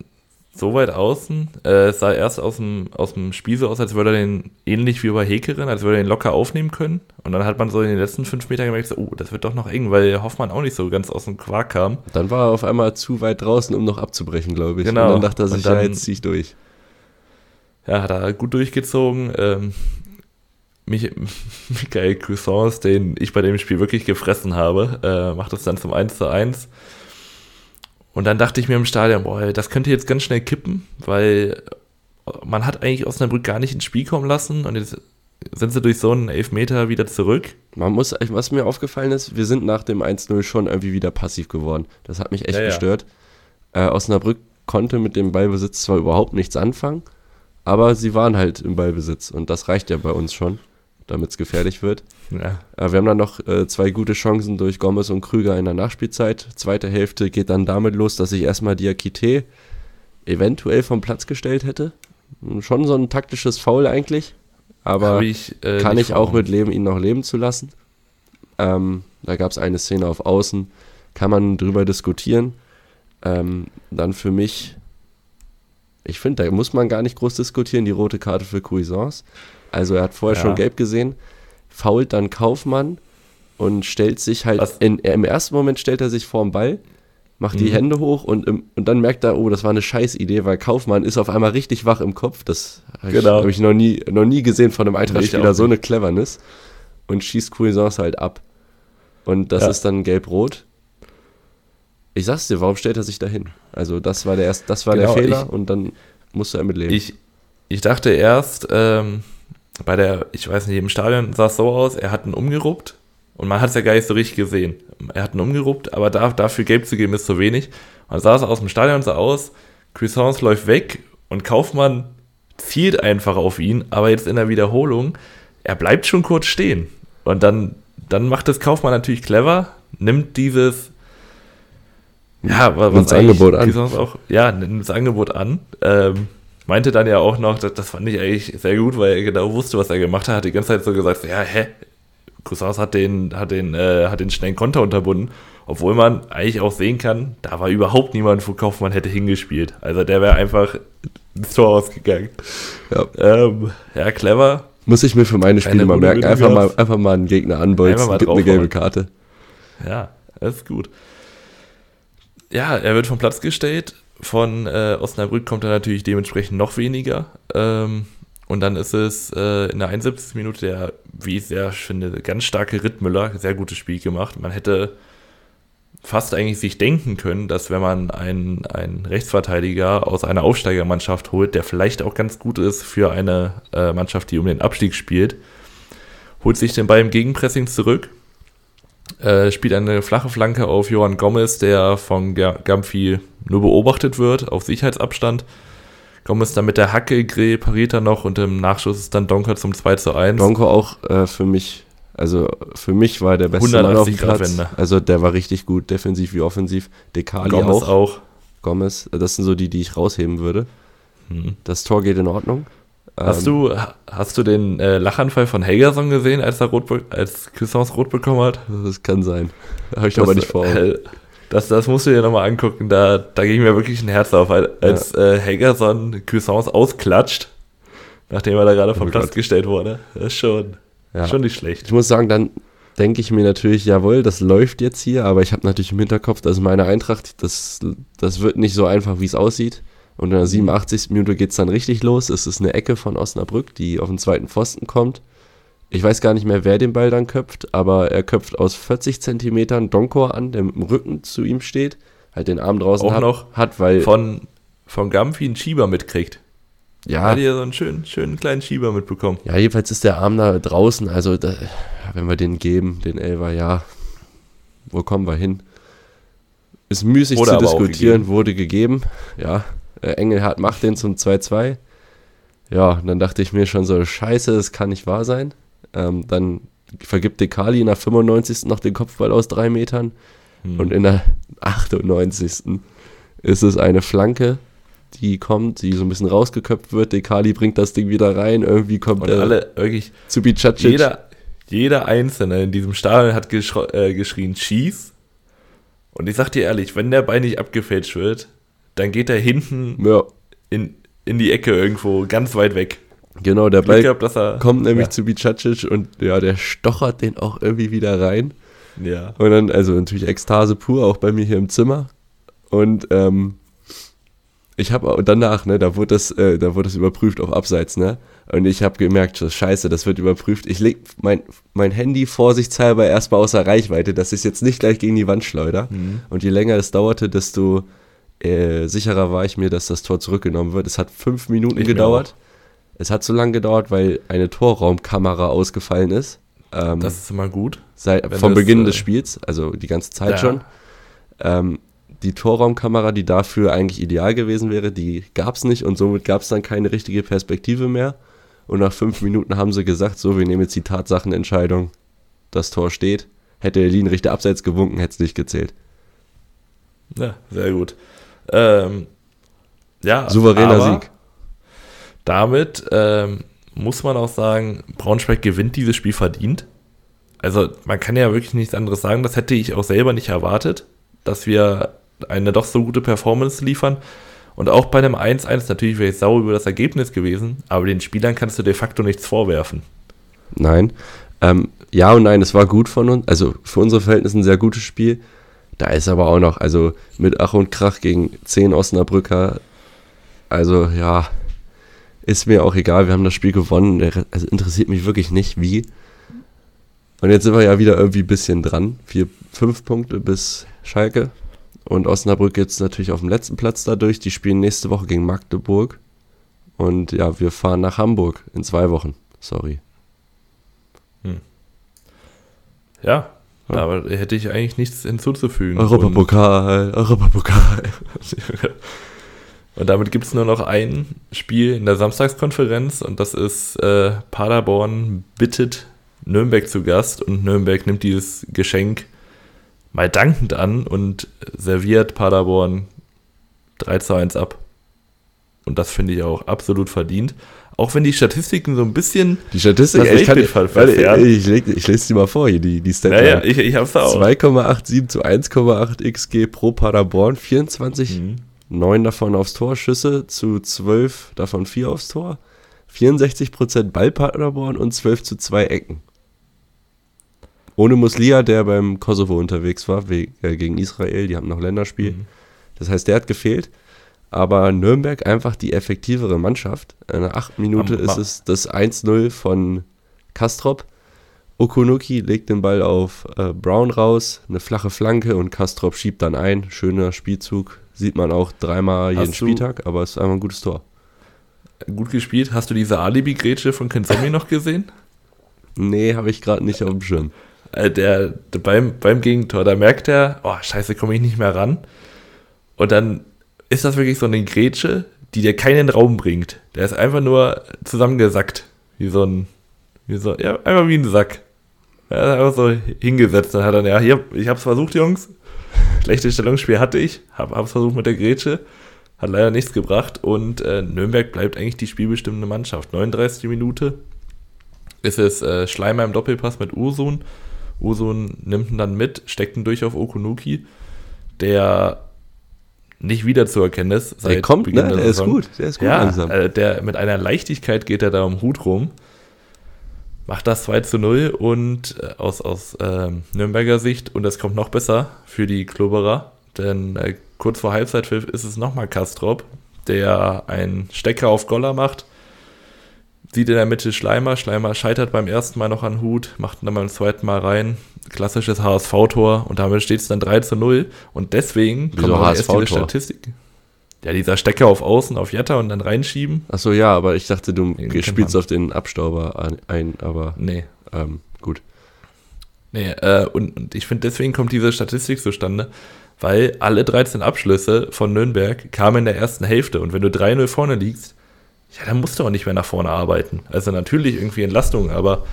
So weit außen. Äh, es sah erst aus dem, aus dem Spiel so aus, als würde er den ähnlich wie bei Hekerin, als würde er den locker aufnehmen können. Und dann hat man so in den letzten fünf Metern gemerkt, so, oh, das wird doch noch eng, weil Hoffmann auch nicht so ganz aus dem Quark kam. Dann war er auf einmal zu weit draußen, um noch abzubrechen, glaube ich. Genau. Und dann dachte er sich, dann, ja, jetzt zieh ich durch. Ja, hat er gut durchgezogen. Ähm, <laughs> Michael Cuisance, den ich bei dem Spiel wirklich gefressen habe, äh, macht das dann zum 1 zu 1. Und dann dachte ich mir im Stadion, boah, das könnte jetzt ganz schnell kippen, weil man hat eigentlich Osnabrück gar nicht ins Spiel kommen lassen und jetzt sind sie durch so einen Elfmeter wieder zurück. Man muss, was mir aufgefallen ist, wir sind nach dem 1-0 schon irgendwie wieder passiv geworden. Das hat mich echt ja, gestört. Ja. Äh, Osnabrück konnte mit dem Ballbesitz zwar überhaupt nichts anfangen, aber sie waren halt im Ballbesitz und das reicht ja bei uns schon damit es gefährlich wird. Ja. Äh, wir haben dann noch äh, zwei gute Chancen durch Gomez und Krüger in der Nachspielzeit. Zweite Hälfte geht dann damit los, dass ich erstmal Diakite eventuell vom Platz gestellt hätte. Schon so ein taktisches Foul eigentlich, aber ich, äh, kann ich auch mit leben, ihn noch leben zu lassen. Ähm, da gab es eine Szene auf Außen, kann man drüber diskutieren. Ähm, dann für mich, ich finde, da muss man gar nicht groß diskutieren, die rote Karte für Cuisance. Also er hat vorher ja. schon gelb gesehen, fault dann Kaufmann und stellt sich halt, in, im ersten Moment stellt er sich vorm Ball, macht mhm. die Hände hoch und, im, und dann merkt er, oh, das war eine Scheißidee, weil Kaufmann ist auf einmal richtig wach im Kopf. Das genau. habe ich noch nie, noch nie gesehen von einem Eintracht-Spieler, so eine Cleverness. Und schießt Cuisance halt ab. Und das ja. ist dann gelb-rot. Ich sag's dir, warum stellt er sich dahin? Also das war der erst, das war genau, der Fehler ich, und dann musste er mitleben. Ich, ich dachte erst, ähm, bei der, ich weiß nicht, im Stadion sah es so aus, er hat ihn umgeruppt und man hat es ja gar nicht so richtig gesehen. Er hat ihn umgeruppt, aber da, dafür gelb zu geben ist zu wenig. Man sah es aus dem Stadion so aus, Cuisance läuft weg und Kaufmann zielt einfach auf ihn, aber jetzt in der Wiederholung, er bleibt schon kurz stehen. Und dann, dann macht es Kaufmann natürlich clever, nimmt dieses ja, was das Angebot an. Auch, ja, nimmt das Angebot an. Ähm, meinte dann ja auch noch, das, das fand ich eigentlich sehr gut, weil er genau wusste, was er gemacht hat, hat die ganze Zeit so gesagt, ja, hä, Cousins hat den, hat den, äh, hat den schnellen Konter unterbunden, obwohl man eigentlich auch sehen kann, da war überhaupt niemand, wo Kaufmann hätte hingespielt. Also der wäre einfach ins Tor ausgegangen. Ja, ähm, ja clever. Muss ich mir für meine Spiele mal merken. Einfach mal, einfach mal einen Gegner anbolzen, gibt eine gelbe Karte. Ja, das ist gut. Ja, er wird vom Platz gestellt von äh, Osnabrück kommt er natürlich dementsprechend noch weniger. Ähm, und dann ist es äh, in der 71. Minute der, wie ich sehr finde, ganz starke Rittmüller, sehr gutes Spiel gemacht. Man hätte fast eigentlich sich denken können, dass wenn man einen, einen Rechtsverteidiger aus einer Aufsteigermannschaft holt, der vielleicht auch ganz gut ist für eine äh, Mannschaft, die um den Abstieg spielt, holt sich den Ball im Gegenpressing zurück, äh, spielt eine flache Flanke auf Johann Gomez, der von Gampfi nur beobachtet wird, auf Sicherheitsabstand. Gomez dann mit der Hacke, Grill pariert er noch und im Nachschuss ist dann Donker zum 2 zu 1. Donker auch äh, für mich, also für mich war der beste Mann auf dem Platz. Wende. Also der war richtig gut, defensiv wie offensiv. Dekali Gomez auch. auch. Gomez. Das sind so die, die ich rausheben würde. Hm. Das Tor geht in Ordnung. Hast, Ähm, du, hast du den äh, Lachanfall von Helgerson gesehen, als er rot, als Cuisance rot bekommen hat? Das kann sein. Habe ich aber nicht vor. Äh, Das, das musst du dir nochmal angucken. Da, da ging mir wirklich ein Herz auf, als, als äh, Helgerson Cuisance ausklatscht, nachdem er da gerade vom Oh Platz Gott. gestellt wurde. Das ist schon, Ja. schon nicht schlecht. Ich muss sagen, dann denke ich mir natürlich, jawohl, das läuft jetzt hier, aber ich habe natürlich im Hinterkopf, das ist meine Eintracht, das, das wird nicht so einfach, wie es aussieht. Und in der 87. Minute geht es dann richtig los. Es ist eine Ecke von Osnabrück, die auf den zweiten Pfosten kommt. Ich weiß gar nicht mehr, wer den Ball dann köpft, aber er köpft aus 40 Zentimetern Donkor an, der mit dem Rücken zu ihm steht, halt den Arm draußen Auch hat, noch hat, weil Von, von Gampfi einen Schieber mitkriegt. ja, Hat ihr so einen schönen, schönen kleinen Schieber mitbekommen. Ja, jedenfalls ist der Arm da draußen. Also, da, wenn wir den geben, den Elfer, ja, wo kommen wir hin? Ist müßig Wurde zu diskutieren, gegeben. wurde gegeben. Ja, äh, Engelhardt macht den zum 2-2. Ja, und dann dachte ich mir schon so, scheiße, das kann nicht wahr sein. Ähm, dann vergibt Dekali in der 95. noch den Kopfball aus drei Metern. Hm. Und in der 98. ist es eine Flanke, die kommt, die so ein bisschen rausgeköpft wird. Dekali bringt das Ding wieder rein. Irgendwie kommt Und er alle, wirklich, zu Bicacic. jeder, jeder Einzelne in diesem Stadion hat äh, geschrien, schieß. Und ich sag dir ehrlich, wenn der Ball nicht abgefälscht wird, dann geht er hinten Ja, in, in die Ecke irgendwo ganz weit weg. Genau, der Ball gehabt, kommt nämlich ja, zu Bicacic und ja, der stochert den auch irgendwie wieder rein. Ja. Und dann, also natürlich Ekstase pur, auch bei mir hier im Zimmer. Und ähm, ich habe danach, ne, da wurde das, äh, da wurde das überprüft auf Abseits, ne? Und ich habe gemerkt, scheiße, das wird überprüft. Ich leg mein, mein Handy vorsichtshalber erstmal außer Reichweite, dass ich es jetzt nicht gleich gegen die Wand schleuder. Mhm. Und je länger es dauerte, desto äh, sicherer war ich mir, dass das Tor zurückgenommen wird. Es hat fünf Minuten Ich gedauert. Es hat so lange gedauert, weil eine Torraumkamera ausgefallen ist. Ähm, Das ist immer gut. seit, vom Beginn äh, des Spiels, also die ganze Zeit Ja. schon. Ähm, die Torraumkamera, die dafür eigentlich ideal gewesen wäre, die gab es nicht und somit gab es dann keine richtige Perspektive mehr. Und nach fünf Minuten haben sie gesagt, so, wir nehmen jetzt die Tatsachenentscheidung, das Tor steht. Hätte der Linienrichter abseits gewunken, hätte es nicht gezählt. Ja, sehr gut. Ähm, ja, Souveräner Sieg. Damit ähm, muss man auch sagen, Braunschweig gewinnt dieses Spiel verdient. Also man kann ja wirklich nichts anderes sagen. Das hätte ich auch selber nicht erwartet, dass wir eine doch so gute Performance liefern. Und auch bei einem 1-1 natürlich wäre ich sauer über das Ergebnis gewesen, aber den Spielern kannst du de facto nichts vorwerfen. Nein. Ähm, ja und nein, es war gut von uns, also für unsere Verhältnisse ein sehr gutes Spiel. Da ist aber auch noch, also mit Ach und Krach gegen 10 Osnabrücker, also ja, ist mir auch egal, wir haben das Spiel gewonnen, also interessiert mich wirklich nicht, wie. Und jetzt sind wir ja wieder irgendwie ein bisschen dran. Vier, fünf Punkte bis Schalke. Und Osnabrück jetzt natürlich auf dem letzten Platz dadurch. Die spielen nächste Woche gegen Magdeburg. Und ja, wir fahren nach Hamburg in zwei Wochen. Sorry. Ja, Ja. aber hätte ich eigentlich nichts hinzuzufügen. Europapokal, Europapokal. <laughs> Und damit gibt es nur noch ein Spiel in der Samstagskonferenz und das ist äh, Paderborn bittet Nürnberg zu Gast und Nürnberg nimmt dieses Geschenk mal dankend an und serviert Paderborn 3 zu 1 ab. Und das finde ich auch absolut verdient. Auch wenn die Statistiken so ein bisschen. Die Statistik, Das ich, kann, warte, verzerren. ich, leg, ich lese die mal vor, hier, die, die Naja, Statline. ich, ich hab's da auch. 2,87 zu 1,8 XG pro Paderborn, 24, Mhm. 9 davon aufs Tor, Schüsse zu 12, davon 4 aufs Tor, 64% Ball Paderborn und 12 zu 2 Ecken. Ohne Muslia, der beim Kosovo unterwegs war, äh, gegen Israel, die haben noch Länderspiel. Mhm. Das heißt, der hat gefehlt. Aber Nürnberg einfach die effektivere Mannschaft. In der achten Minute ist es das 1-0 von Kastrop. Okunuki legt den Ball auf äh, Brown raus, eine flache Flanke und Kastrop schiebt dann ein. Schöner Spielzug. Sieht man auch dreimal jeden Hast Spieltag, aber es ist einfach ein gutes Tor. Gut gespielt. Hast du diese Alibi-Grätsche von Kenzomi noch gesehen? Nee, habe ich gerade nicht auf dem Schirm. Äh, der, der beim, beim Gegentor, da merkt er, oh, scheiße, komme ich nicht mehr ran. Und dann ist das wirklich so eine Grätsche, die dir keinen Raum bringt. Der ist einfach nur zusammengesackt. Wie so ein, wie so, ja, einfach wie ein Sack. Er ist einfach so hingesetzt. Dann hat er, ja, hier, ich hab's versucht, Jungs. Schlechte Stellungsspiel hatte ich, habe es versucht mit der Grätsche, hat leider nichts gebracht und äh, Nürnberg bleibt eigentlich die spielbestimmende Mannschaft. 39. Minute ist es äh, Schleimer im Doppelpass mit Ursun. Ursun nimmt ihn dann mit, steckt ihn durch auf Okunuki, der nicht wiederzuerkennen ist. der kommt, Beginn ne? Der, der ist gut, der ist gut ja, langsam. Äh, der, mit einer Leichtigkeit geht er da um Hut rum, macht das 2 zu 0 und äh, aus, aus äh, Nürnberger Sicht, und das kommt noch besser für die Klubberer, denn äh, kurz vor Halbzeitpfiff ist es nochmal Kastrop, der einen Stecker auf Goller macht sieht in der Mitte Schleimer. Schleimer scheitert beim ersten Mal noch an Hut, macht ihn dann beim zweiten Mal rein. Klassisches HSV-Tor und damit steht es dann 3 zu 0. Und deswegen Wieso kommt erst diese Statistik. Ja, dieser Stecker auf Außen, auf Jatta und dann reinschieben. Achso, ja, aber ich dachte, du den spielst auf den Abstauber ein, aber. Nee. Ähm, gut. Nee, äh, und, und ich finde, deswegen kommt diese Statistik zustande, weil alle 13 Abschlüsse von Nürnberg kamen in der ersten Hälfte. Und wenn du 3-0 vorne liegst, ja, dann musst du auch nicht mehr nach vorne arbeiten. Also natürlich irgendwie Entlastung, aber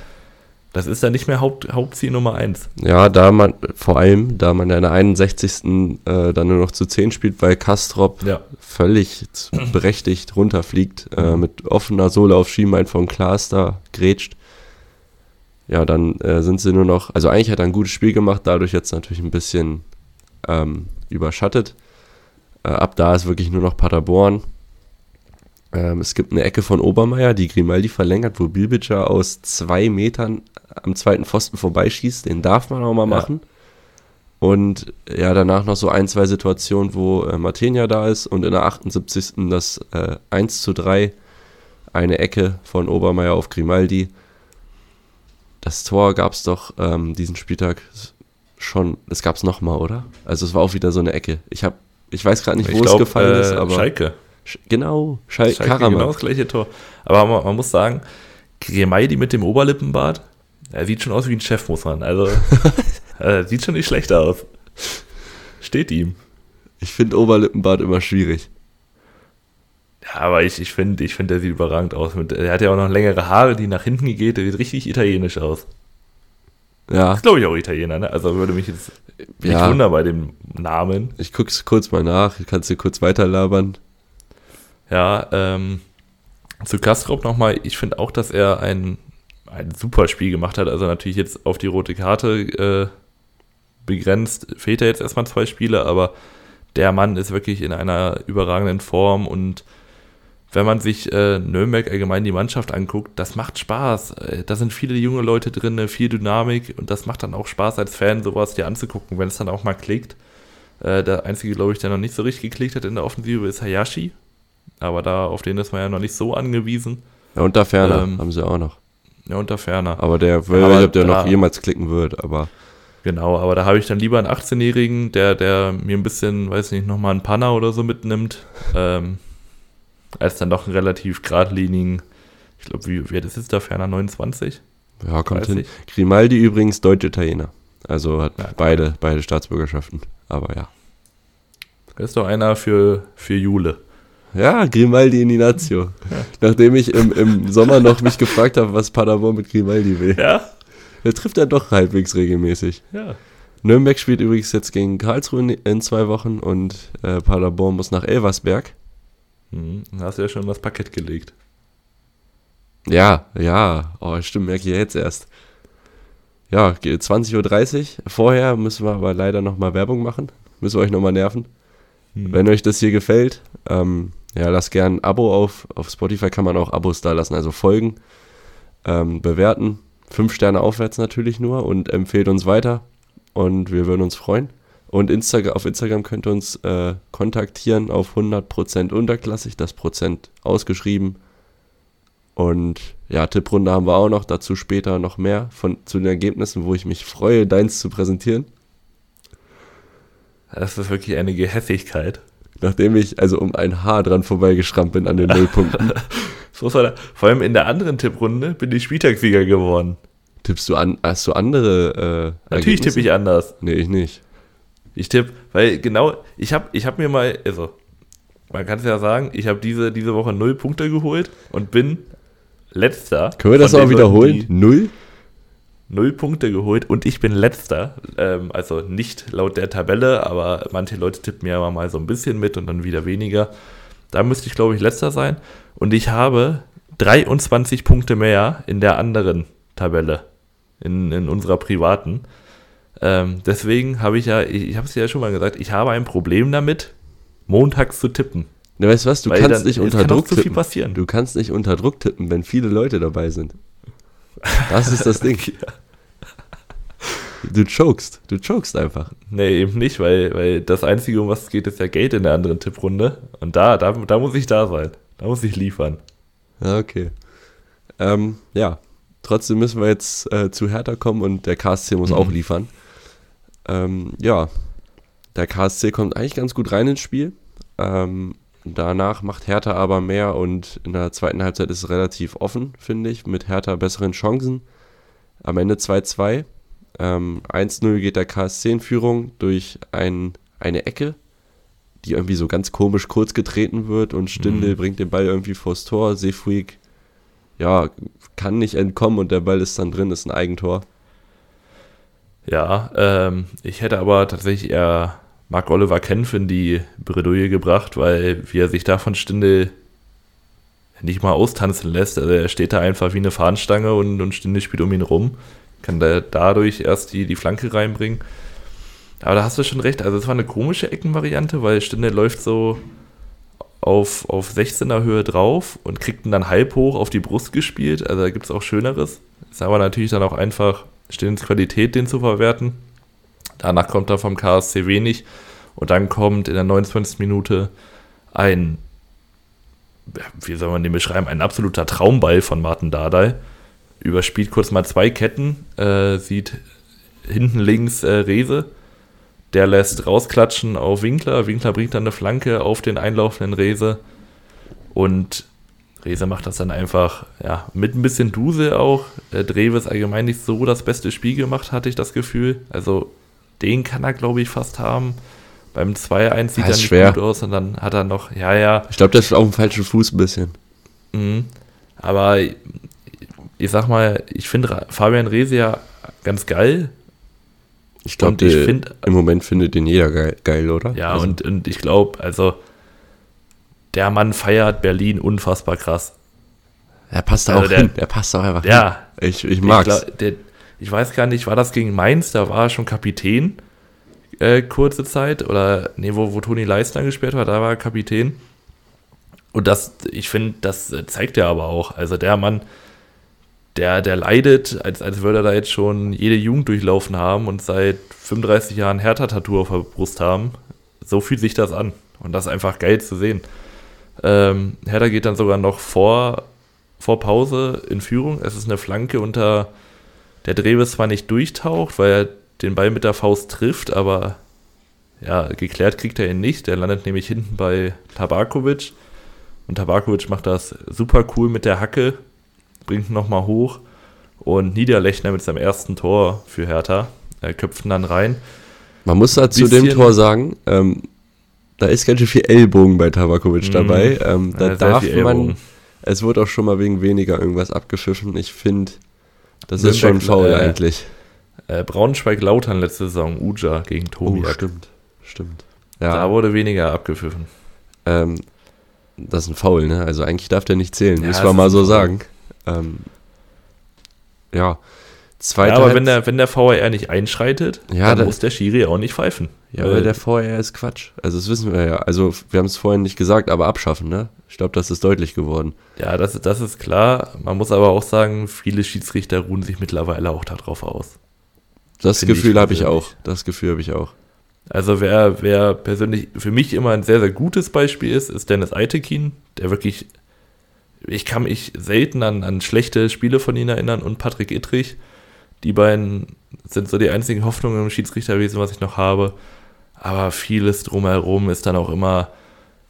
das ist dann nicht mehr Haupt, Hauptziel Nummer eins. Ja, da man, vor allem, da man in der 61. Äh, dann nur noch zu 10 spielt, weil Kastrop ja. völlig <clears throat> berechtigt runterfliegt, äh, mit offener Sohle auf Schienbein von Klaas da grätscht. Ja, dann äh, sind sie nur noch, also eigentlich hat er ein gutes Spiel gemacht, dadurch jetzt natürlich ein bisschen ähm, überschattet. Äh, ab da ist wirklich nur noch Paderborn ähm, es gibt eine Ecke von Obermeier, die Grimaldi verlängert, wo Bilbitscher aus zwei Metern am zweiten Pfosten vorbeischießt. Den darf man auch mal ja. machen. Und ja, danach noch so ein, zwei Situationen, wo äh, Martenia da ist und in der 78. das äh, 1 zu 3, eine Ecke von Obermeier auf Grimaldi. Das Tor gab es doch ähm, diesen Spieltag schon, das gab es nochmal, oder? Also es war auch wieder so eine Ecke. Ich, hab, ich weiß gerade nicht, wo es gefallen äh, ist, aber. Schalke. Genau, Schal Schalke Karaman. genau das gleiche Tor. Aber man, man muss sagen, Grimaldi mit dem Oberlippenbart, er sieht schon aus wie ein Chef, muss man. Also, <laughs> äh, sieht schon nicht schlecht aus. Steht ihm. Ich finde Oberlippenbart immer schwierig. Ja, aber ich, ich finde, ich find, der sieht überragend aus. er hat ja auch noch längere Haare, die nach hinten geht. Der sieht richtig italienisch aus. Ja. Ist, glaube ich, auch Italiener, ne? Also würde mich jetzt nicht ja. wundern bei dem Namen. Ich guck's kurz mal nach. Kannst du kurz weiterlabern. Ja, ähm, zu Kastrop nochmal, ich finde auch, dass er ein, ein super Spiel gemacht hat. Also natürlich jetzt auf die rote Karte äh, begrenzt, fehlt er jetzt erstmal zwei Spiele, aber der Mann ist wirklich in einer überragenden Form und wenn man sich äh, Nürnberg allgemein die Mannschaft anguckt, das macht Spaß. Äh, da sind viele junge Leute drin, viel Dynamik und das macht dann auch Spaß als Fan, sowas dir anzugucken, wenn es dann auch mal klickt. Äh, der einzige, glaube ich, der noch nicht so richtig geklickt hat in der Offensive, ist Hayashi. Aber da, auf den ist man ja noch nicht so angewiesen. Ja, unter Ferner ähm, haben sie auch noch. Ja, unter Ferner. Aber der, weil aber ob der da, noch jemals klicken wird, aber. Genau, aber da habe ich dann lieber einen 18-Jährigen, der, der mir ein bisschen, weiß nicht, nochmal einen Panner oder so mitnimmt, ähm, als dann doch einen relativ geradlinigen, ich glaube, wie, wie alt ist der Ferner? 29? Ja, kommt hin. Grimaldi übrigens Deutsch-Italiener. Also hat ja, beide, beide Staatsbürgerschaften. Aber ja. Das ist doch einer für, für Jule. Ja, Grimaldi Ininazio. Ja. Nachdem ich im, im Sommer noch mich gefragt habe, was Paderborn mit Grimaldi will. Ja. Der trifft er doch halbwegs regelmäßig. Ja. Nürnberg spielt übrigens jetzt gegen Karlsruhe in, in zwei Wochen und äh, Paderborn muss nach Elversberg. Mhm. Da hast du ja schon das Parkett gelegt. Ja, ja. Oh, stimmt, merke ich jetzt erst. Ja, 20.30 Uhr. Vorher müssen wir aber leider nochmal Werbung machen. Müssen wir euch nochmal nerven. Mhm. Wenn euch das hier gefällt, ähm, ja, lasst gern ein Abo auf. Auf Spotify kann man auch Abos da lassen, also folgen, ähm, bewerten. Fünf Sterne aufwärts natürlich nur und empfehlt uns weiter. Und wir würden uns freuen. Und Insta auf Instagram könnt ihr uns äh, kontaktieren auf 100% unterklassig, das Prozent ausgeschrieben. Und ja, Tipprunde haben wir auch noch, dazu später noch mehr von, zu den Ergebnissen, wo ich mich freue, deins zu präsentieren. Das ist wirklich eine Gehässigkeit nachdem ich also um ein Haar dran vorbeigeschrammt bin an den <laughs> Nullpunkten. so Vor allem in der anderen Tipprunde bin ich Spieltagssieger geworden. Tippst du an, hast du andere äh, Natürlich tippe ich anders. Nee, ich nicht. Ich tippe, weil genau, ich habe ich hab mir mal, also, man kann es ja sagen, ich habe diese, diese Woche null Punkte geholt und bin letzter. Können wir das auch wiederholen? Null? Null Punkte geholt und ich bin letzter. Ähm, also nicht laut der Tabelle, aber manche Leute tippen mir aber mal so ein bisschen mit und dann wieder weniger. Da müsste ich, glaube ich, letzter sein. Und ich habe 23 Punkte mehr in der anderen Tabelle, in, in unserer privaten. Ähm, deswegen habe ich ja, ich, ich habe es ja schon mal gesagt, ich habe ein Problem damit, montags zu tippen. Na, weißt du was, du Weil kannst dann- nicht unter kann Druck zu viel tippen. passieren. Du kannst nicht unter Druck tippen, wenn viele Leute dabei sind. <laughs> Das ist das Ding. Du chokest, du chokest einfach. Nee, eben nicht, weil, weil das Einzige, um was es geht, ist ja Geld in der anderen Tipprunde. Und da, da, da muss ich da sein. Da muss ich liefern. Ja, okay. Ähm, ja, trotzdem müssen wir jetzt äh, zu Hertha kommen und der KSC muss Mhm. auch liefern. Ähm, ja, der KSC kommt eigentlich ganz gut rein ins Spiel. Ähm, danach macht Hertha aber mehr und in der zweiten Halbzeit ist es relativ offen, finde ich, mit Hertha besseren Chancen. Am Ende 2-2. Ähm, 1-0 geht der KSC in Führung durch ein, eine Ecke, die irgendwie so ganz komisch kurz getreten wird und Stindel Mhm. bringt den Ball irgendwie vors Tor. Seefuig, ja, kann nicht entkommen und der Ball ist dann drin, ist ein Eigentor. Ja, ähm, ich hätte aber tatsächlich eher Marc Oliver Kempf in die Bredouille gebracht, weil wie er sich da von Stindel nicht mal austanzen lässt. Also er steht da einfach wie eine Fahnenstange und, und Stindel spielt um ihn rum. Kann da dadurch erst die, die Flanke reinbringen. Aber da hast du schon recht. Also es war eine komische Eckenvariante, weil Stindel läuft so auf, auf 16er Höhe drauf und kriegt ihn dann halb hoch auf die Brust gespielt. Also da gibt es auch Schöneres. Ist aber natürlich dann auch einfach Stillens Qualität, den zu verwerten. Danach kommt da vom KSC wenig. Und dann kommt in der 29. Minute ein, wie soll man den beschreiben, ein absoluter Traumball von Martin Dardai. Überspielt kurz mal zwei Ketten, äh, sieht hinten links äh, Rese. Der lässt rausklatschen auf Winkler. Winkler bringt dann eine Flanke auf den einlaufenden Rese. Und Rese macht das dann einfach, ja, mit ein bisschen Dusel auch. Äh, Dreves allgemein nicht so das beste Spiel gemacht, hatte ich das Gefühl. Also, den kann er, glaube ich, fast haben. Beim 2-1 sieht er nicht schwer. gut aus und dann hat er noch, ja, ja, Ich glaube, das ist auf dem falschen Fuß ein bisschen. Mhm. Aber ich sag mal, ich finde Fabian Rehse ja ganz geil. Ich glaube, find- im Moment findet den jeder geil, geil oder? Ja, Also, und, und ich glaube, also der Mann feiert Berlin unfassbar krass. Er passt da also auch der- hin. Er passt auch einfach Ja, hin. Ich, ich mag's. Ich, glaub, der, ich weiß gar nicht, war das gegen Mainz? Da war er schon Kapitän äh, kurze Zeit. Oder, nee, wo, wo Toni Leistner gespielt war, da war er Kapitän. Und das, ich finde, das äh, zeigt er aber auch. Also der Mann, der, der leidet, als, als würde er da jetzt schon jede Jugend durchlaufen haben und seit 35 Jahren Hertha-Tattoo auf der Brust haben. So fühlt sich das an. Und das ist einfach geil zu sehen. Ähm, Hertha geht dann sogar noch vor, vor Pause in Führung. Es ist eine Flanke unter der Dreves zwar nicht durchtaucht, weil er den Ball mit der Faust trifft, aber ja, geklärt kriegt er ihn nicht. Der landet nämlich hinten bei Tabakovic. Und Tabakovic macht das super cool mit der Hacke, bringt ihn nochmal hoch. Und Niederlechner mit seinem ersten Tor für Hertha. Er köpft ihn dann rein. Man muss da zu dem Tor sagen, ähm, da ist ganz schön viel Ellbogen bei Tabakovic Mhm. dabei. Ähm, da Ja, darf man, es wird auch schon mal wegen weniger irgendwas abgepfiffen. Ich finde, das ist schon Nürnberg, faul äh, eigentlich. Äh, Braunschweig-Lautern letzte Saison, Uja gegen Oh, Tomiak. stimmt, stimmt. Da Ja, wurde weniger abgepfiffen. ähm, das ist ein Foul, ne? Also eigentlich darf der nicht zählen, Ja, muss man mal so sagen. Ähm, ja, zweite Ja, aber wenn der, wenn der VAR nicht einschreitet, Ja, dann da- muss der Schiri auch nicht pfeifen. Ja, Weil- der VR ist Quatsch. Also das wissen wir ja. Also wir haben es vorhin nicht gesagt, aber abschaffen, ne? Ich glaube, das ist deutlich geworden. Ja, das, das ist klar. Man muss aber auch sagen, viele Schiedsrichter ruhen sich mittlerweile auch darauf aus. Das Finde Gefühl habe ich auch. Das Gefühl habe ich auch. Also wer, wer persönlich für mich immer ein sehr, sehr gutes Beispiel ist, ist Dennis Eitekin, der wirklich, ich kann mich selten an, an schlechte Spiele von ihm erinnern und Patrick Ittrich. Die beiden sind so die einzigen Hoffnungen im Schiedsrichterwesen, was ich noch habe. Aber vieles drumherum ist dann auch immer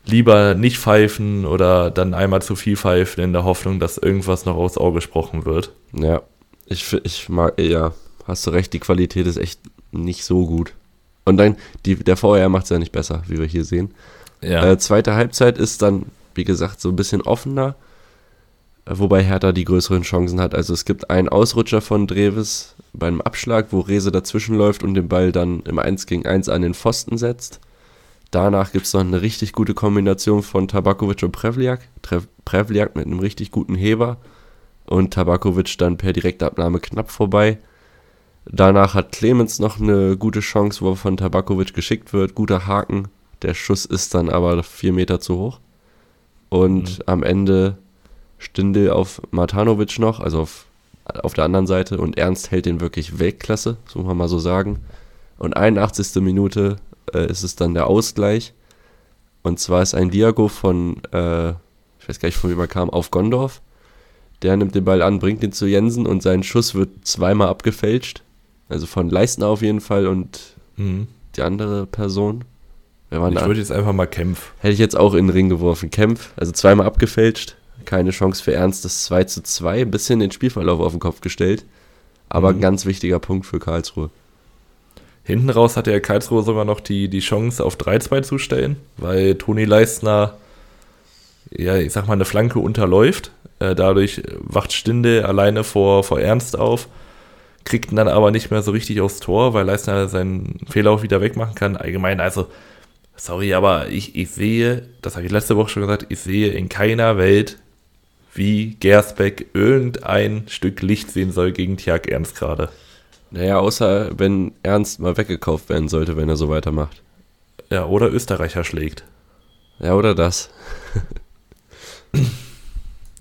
lieber nicht pfeifen oder dann einmal zu viel pfeifen in der Hoffnung, dass irgendwas noch aufs Auge gesprochen wird. Ja. Ich, ich mag, ja, hast du recht, die Qualität ist echt nicht so gut. Und dann, die, der VR macht es ja nicht besser, wie wir hier sehen. Ja. Äh, zweite Halbzeit ist dann, wie gesagt, so ein bisschen offener. Wobei Hertha die größeren Chancen hat. Also es gibt einen Ausrutscher von Dreves beim Abschlag, wo Rese dazwischen läuft und den Ball dann im 1 gegen 1 an den Pfosten setzt. Danach gibt es noch eine richtig gute Kombination von Tabakovic und Prevliak. Prevliak mit einem richtig guten Heber und Tabakovic dann per Direktabnahme knapp vorbei. Danach hat Clemens noch eine gute Chance, wo er von Tabakovic geschickt wird. Guter Haken. Der Schuss ist dann aber vier Meter zu hoch. Und mhm. am Ende Stindel auf Matanovic noch, also auf, auf der anderen Seite. Und Ernst hält den wirklich Weltklasse, so muss man mal so sagen. Und 81. Minute äh, ist es dann der Ausgleich. Und zwar ist ein Diago von, äh, ich weiß gar nicht, von wem er kam, auf Gondorf. Der nimmt den Ball an, bringt ihn zu Jensen und sein Schuss wird zweimal abgefälscht. Also von Leistner auf jeden Fall und mhm. die andere Person. ich würde jetzt einfach mal Kempf. Hätte ich jetzt auch in den Ring geworfen. Kempf, also zweimal abgefälscht. Keine Chance für Ernst. Das 2 zu 2. Ein bisschen den Spielverlauf auf den Kopf gestellt. Aber mhm. ein ganz wichtiger Punkt für Karlsruhe. Hinten raus hatte ja Karlsruhe sogar noch die, die Chance auf 3-2 zu stellen, weil Toni Leistner, ja, ich sag mal, eine Flanke unterläuft. Äh, dadurch wacht Stinde alleine vor, vor Ernst auf, kriegt ihn dann aber nicht mehr so richtig aufs Tor, weil Leistner seinen Fehler auch wieder wegmachen kann. Allgemein, also, sorry, aber ich, ich sehe, das habe ich letzte Woche schon gesagt, ich sehe in keiner Welt, wie Gersbeck irgendein Stück Licht sehen soll gegen Tjag Ernst gerade. Naja, außer wenn Ernst mal weggekauft werden sollte, wenn er so weitermacht. Ja, oder Österreicher schlägt. Ja, oder das.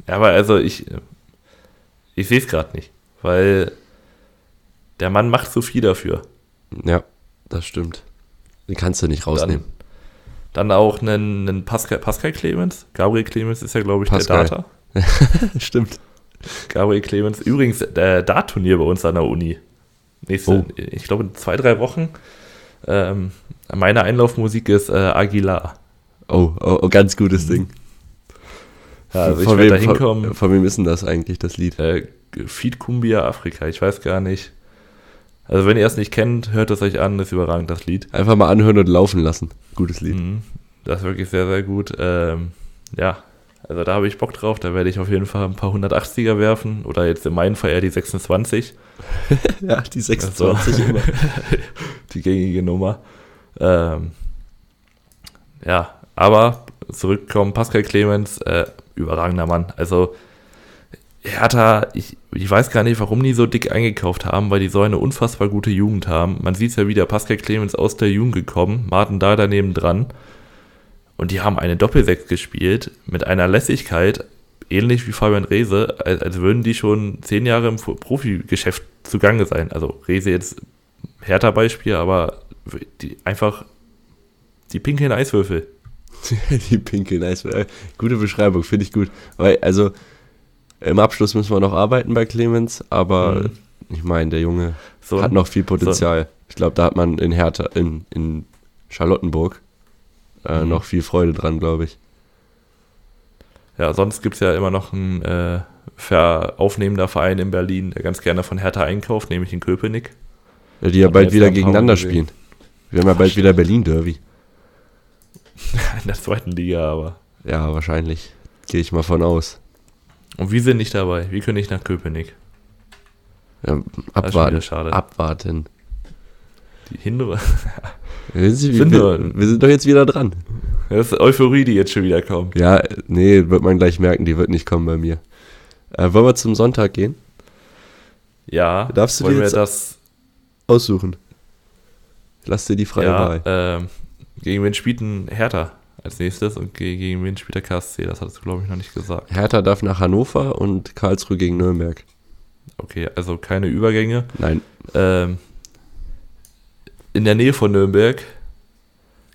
ja, aber also ich, ich sehe es gerade nicht, weil der Mann macht so viel dafür. Ja, das stimmt. Den kannst du nicht rausnehmen. Dann, dann auch einen, einen Pascal, Pascal Clemens. Gabriel Clemens ist ja, glaube ich, Pascal. der Data. <laughs> stimmt. Gabriel Clemens. Übrigens, der Dart-Turnier bei uns an der Uni. Nächste, oh. ich glaube, in zwei, drei Wochen. Ähm, meine Einlaufmusik ist äh, Aguilar. Oh, oh, oh, ganz gutes Ding. Ja, also von, ich wem, da hinkommen. Von, von, wem ist denn das eigentlich, das Lied? Äh, Feed Cumbia Afrika, ich weiß gar nicht. Also wenn ihr es nicht kennt, hört es euch an, ist überragend, das Lied. Einfach mal anhören und laufen lassen. Gutes Lied. Mhm, das ist wirklich sehr, sehr gut. Ähm, ja, also da habe ich Bock drauf. Da werde ich auf jeden Fall ein paar 180er werfen. Oder jetzt in meinem Fall eher die 26. <laughs> ja, die 26 also, immer. <laughs> die gängige Nummer. Ähm, ja, aber zurückkommen, Pascal Clemens, äh, überragender Mann. Also Hertha, ich, ich weiß gar nicht, warum die so dick eingekauft haben, weil die so eine unfassbar gute Jugend haben. Man sieht es ja wieder, Pascal Clemens aus der Jugend gekommen, Martin da daneben dran. Und die haben eine Doppelsechs gespielt mit einer Lässigkeit, ähnlich wie Fabian Rehse, als, als würden die schon zehn Jahre im Profigeschäft zugange sein. Also Rehse jetzt härter Beispiel, aber die, einfach die pinkeln Eiswürfel. <laughs> die pinkeln Eiswürfel. Gute Beschreibung, finde ich gut. Weil, also im Abschluss müssen wir noch arbeiten bei Clemens, aber mhm. ich meine, der Junge so, hat noch viel Potenzial. So. Ich glaube, da hat man in Hertha, in, in Charlottenburg äh, mhm. noch viel Freude dran, glaube ich. Ja, sonst gibt es ja immer noch einen äh, aufnehmender Verein in Berlin, der ganz gerne von Hertha einkauft, nämlich in Köpenick. Ja, die ja bald wieder gegeneinander spielen. Wir haben ja bald wieder Berlin-Derby. <laughs> In der zweiten Liga, aber. Ja, wahrscheinlich. Gehe ich mal von aus. Und wir sind nicht dabei. Wie können nicht nach Köpenick? Ja, abwarten. Abwarten. Die <laughs> wir, sind, wir, wir sind doch jetzt wieder dran. Das ist Euphorie, die jetzt schon wieder kommt. Ja, nee, wird man gleich merken, die wird nicht kommen bei mir. Äh, wollen wir zum Sonntag gehen? Ja. Darfst du dir jetzt das aussuchen? Lass dir die freie ja, Wahl. Ähm, gegen wen spielt ein Hertha als nächstes und gegen wen spielt der KSC? Das hattest du, glaube ich, noch nicht gesagt. Hertha darf nach Hannover und Karlsruhe gegen Nürnberg. Okay, also keine Übergänge. Nein. Ähm, in der Nähe von Nürnberg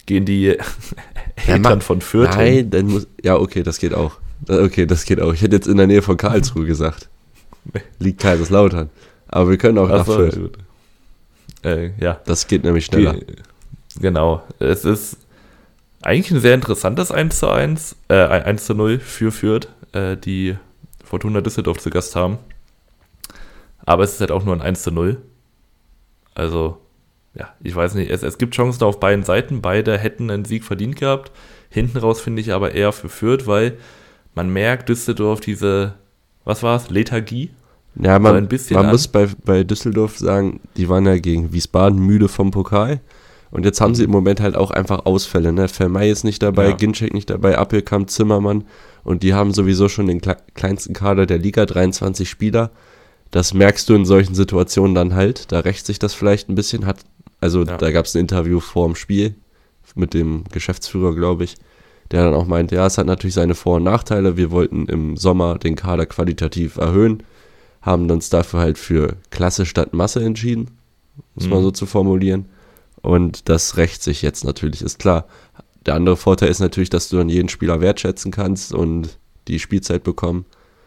gehen die <laughs> Eltern von Fürth. Nein, dann muss. Ja, okay, das geht auch. Okay, das geht auch. Ich hätte jetzt in der Nähe von Karlsruhe gesagt. <laughs> Liegt Kaiserslautern. Aber wir können auch Ach nach so, Fürth. Äh, ja. Das geht nämlich schneller. Die, genau. Es ist eigentlich ein sehr interessantes 1 zu 1, äh, 1 zu 0 für Fürth, äh, die Fortuna Düsseldorf zu Gast haben. Aber es ist halt auch nur ein 1 zu 0. Also, ja, ich weiß nicht, es, es gibt Chancen auf beiden Seiten. Beide hätten einen Sieg verdient gehabt. Hinten raus finde ich aber eher für Fürth, weil man merkt, Düsseldorf, diese, was war es, Lethargie. Ja, man, man muss bei, bei Düsseldorf sagen, die waren ja gegen Wiesbaden müde vom Pokal. Und jetzt haben sie im Moment halt auch einfach Ausfälle. Ne? Vermey ist nicht dabei, ja. Ginczek nicht dabei, Appelkamp, Zimmermann. Und die haben sowieso schon den kleinsten Kader der Liga, 23 Spieler. Das merkst du in solchen Situationen dann halt. Da rächt sich das vielleicht ein bisschen. Hat, also ja. da gab es ein Interview vor dem Spiel mit dem Geschäftsführer, glaube ich, der dann auch meint, ja, es hat natürlich seine Vor- und Nachteile. Wir wollten im Sommer den Kader qualitativ erhöhen, haben uns dafür halt für Klasse statt Masse entschieden, muss mhm. man so zu formulieren. Und das rächt sich jetzt natürlich, ist klar. Der andere Vorteil ist natürlich, dass du dann jeden Spieler wertschätzen kannst und die Spielzeit bekommen.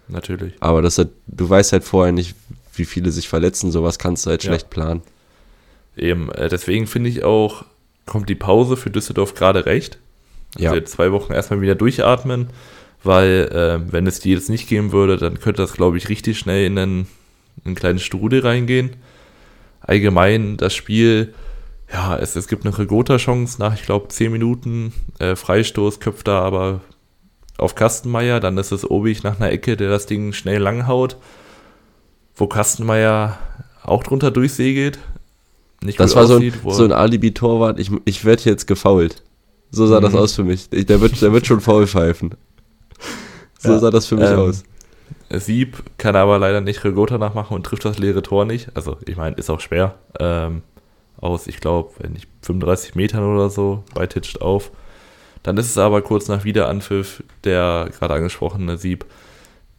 Natürlich. Aber das hat, du weißt halt vorher nicht, wie viele sich verletzen, sowas kannst du halt ja. schlecht planen. Eben, äh, deswegen finde ich auch, kommt die Pause für Düsseldorf gerade recht. Also ja. zwei Wochen erstmal wieder durchatmen, weil äh, wenn es die jetzt nicht geben würde, dann könnte das, glaube ich, richtig schnell in einen, in einen kleinen Strudel reingehen. Allgemein das Spiel, ja, es, es gibt eine Regota-Chance nach, ich glaube, 10 Minuten. Äh, Freistoß köpft da aber auf Kastenmeier, dann ist es Obig nach einer Ecke, der das Ding schnell langhaut, wo Kastenmeier auch drunter durchsegelt. Nicht das war aussieht, so ein, so ein Alibi-Torwart, ich, ich werde jetzt gefault. So sah mhm. das aus für mich. Ich, der, wird, der wird schon faul pfeifen. So ja, sah das für mich ähm, aus. Sieb kann aber leider nicht Regota nachmachen und trifft das leere Tor nicht. Also, ich meine, ist auch schwer. Ähm, aus, ich glaube, wenn nicht 35 Metern oder so, beititscht auf. Dann ist es aber kurz nach Wiederanpfiff der gerade angesprochene Sieb,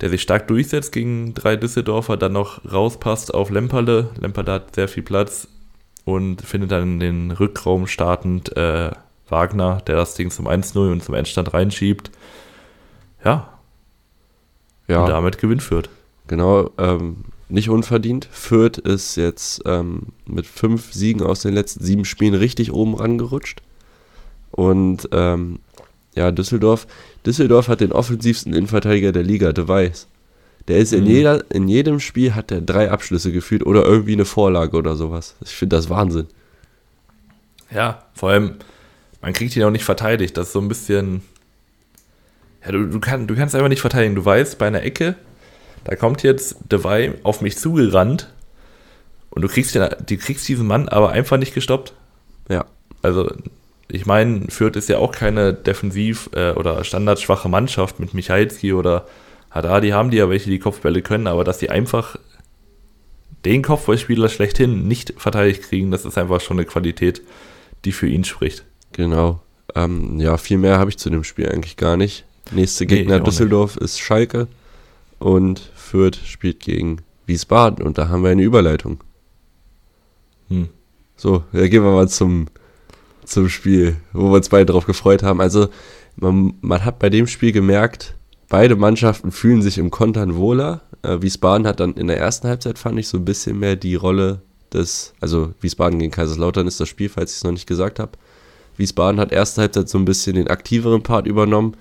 der sich stark durchsetzt gegen drei Düsseldorfer, dann noch rauspasst auf Lemperle. Lemperle hat sehr viel Platz und findet dann in den Rückraum startend äh, Wagner, der das Ding zum 1-0 und zum Endstand reinschiebt. Ja. Ja. Und damit gewinnt Fürth. Genau, ähm, nicht unverdient. Fürth ist jetzt ähm, mit fünf Siegen aus den letzten sieben Spielen richtig oben rangerutscht. Und ähm, ja, Düsseldorf. Düsseldorf hat den offensivsten Innenverteidiger der Liga, De Weiß. Der ist in, mhm. jeder, in jedem Spiel hat er drei Abschlüsse gefühlt oder irgendwie eine Vorlage oder sowas. Ich finde das Wahnsinn. Ja, vor allem, man kriegt ihn auch nicht verteidigt. Das ist so ein bisschen. Ja, du, du, kann, du kannst einfach nicht verteidigen. Du weißt, bei einer Ecke, da kommt jetzt Devay auf mich zugerannt und du kriegst, den, du kriegst diesen Mann aber einfach nicht gestoppt. Ja. Also ich meine, Fürth ist ja auch keine defensiv- äh, oder standardschwache Mannschaft mit Michalski oder Haddadi haben die ja welche, die Kopfbälle können, aber dass die einfach den Kopfballspieler schlechthin nicht verteidigt kriegen, das ist einfach schon eine Qualität, die für ihn spricht. Genau. Ähm, ja, viel mehr habe ich zu dem Spiel eigentlich gar nicht. Nächste Gegner nee, Düsseldorf nicht. ist Schalke und Fürth spielt gegen Wiesbaden und da haben wir eine Überleitung. Hm. So, ja, gehen wir mal zum zum Spiel, wo wir uns beide darauf gefreut haben. Also man, man hat bei dem Spiel gemerkt, beide Mannschaften fühlen sich im Kontern wohler. Äh, Wiesbaden hat dann in der ersten Halbzeit, fand ich, so ein bisschen mehr die Rolle des, also Wiesbaden gegen Kaiserslautern ist das Spiel, falls ich es noch nicht gesagt habe. Wiesbaden hat erste Halbzeit so ein bisschen den aktiveren Part übernommen.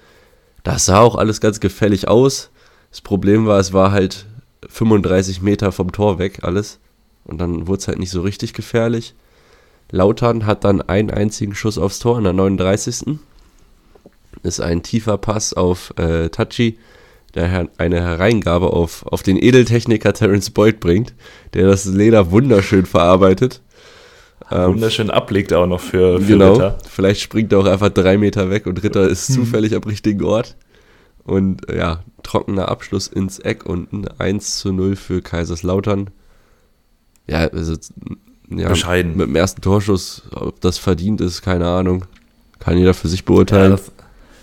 Das sah auch alles ganz gefällig aus. Das Problem war, es war halt 35 Meter vom Tor weg alles. Und dann wurde es halt nicht so richtig gefährlich. Lautern hat dann einen einzigen Schuss aufs Tor in der 39. Ist ein tiefer Pass auf äh, Tachi, der eine Hereingabe auf, auf den Edeltechniker Terence Boyd bringt, der das Leder wunderschön verarbeitet. Ähm, wunderschön ablegt auch noch für, für genau, Ritter. Vielleicht springt er auch einfach drei Meter weg und Ritter ist hm. zufällig am richtigen Ort. Und ja, trockener Abschluss ins Eck unten. 1 zu 0 für Kaiserslautern. Ja, also ja, bescheiden. Mit dem ersten Torschuss, ob das verdient ist, keine Ahnung. Kann jeder für sich beurteilen. Ja, das,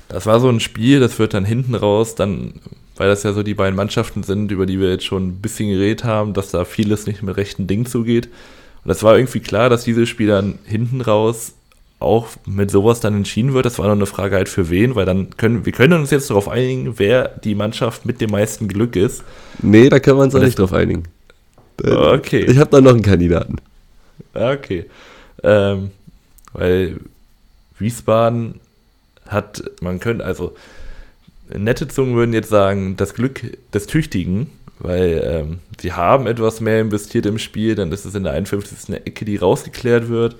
das, war so ein Spiel, das wird dann hinten raus, dann, weil das ja so die beiden Mannschaften sind, über die wir jetzt schon ein bisschen geredet haben, dass da vieles nicht mit rechten Ding zugeht. Und das war irgendwie klar, dass dieses Spiel dann hinten raus auch mit sowas dann entschieden wird. Das war noch eine Frage halt für wen, weil dann können wir können uns jetzt darauf einigen, wer die Mannschaft mit dem meisten Glück ist. Nee, da können wir uns auch nicht drauf einigen. Okay. Ich habe da noch einen Kandidaten. Okay. Ähm, weil Wiesbaden hat, man könnte, also nette Zungen würden jetzt sagen, das Glück des Tüchtigen, weil ähm, sie haben etwas mehr investiert im Spiel, dann ist es in der 51. Ecke, die rausgeklärt wird.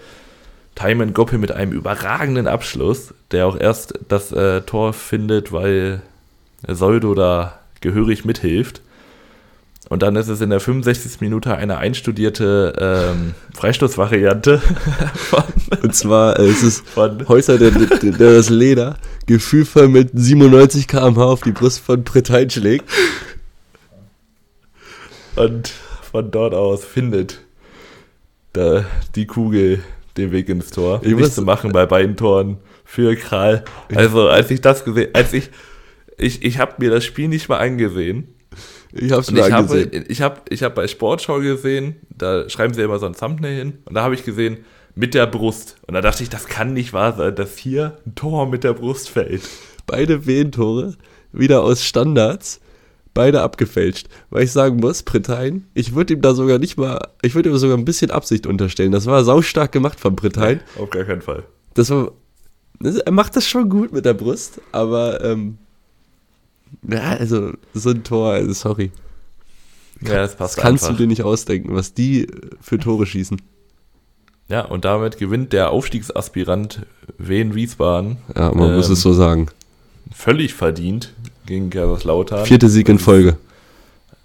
Timon Goppe mit einem überragenden Abschluss, der auch erst das äh, Tor findet, weil Soldo da gehörig mithilft. Und dann ist es in der 65. Minute eine einstudierte ähm, Freistoßvariante. <laughs> Und zwar äh, es ist von Häuser, der, der, der, das Leder gefühlvoll mit 97 km/h auf die Brust von Bretagne schlägt. Und von dort aus findet da die Kugel den Weg ins Tor. Ich Nichts zu machen bei beiden Toren für Kral. Also als ich das gesehen, als ich, ich, ich habe mir das Spiel nicht mal angesehen. Ich habe es mir angesehen. Habe, ich habe ich hab bei Sportschau gesehen, da schreiben sie immer so ein Thumbnail hin und da habe ich gesehen, mit der Brust. Und da dachte ich, das kann nicht wahr sein, dass hier ein Tor mit der Brust fällt. Beide Wehentore wieder aus Standards beide abgefälscht. Weil ich sagen muss, Bretagne, ich würde ihm da sogar nicht mal, ich würde ihm sogar ein bisschen Absicht unterstellen. Das war saustark gemacht von. Nee, auf gar keinen Fall. Das war, er macht das schon gut mit der Brust, aber, ähm, ja, also, so ein Tor, also sorry. Ja, das passt das kannst einfach. du dir nicht ausdenken, was die für Tore schießen. Ja, und damit gewinnt der Aufstiegsaspirant Wien Wiesbaden. Ja, man ähm, muss es so sagen. Völlig verdient gegen Kaiserslautern. Vierte Sieg in Folge.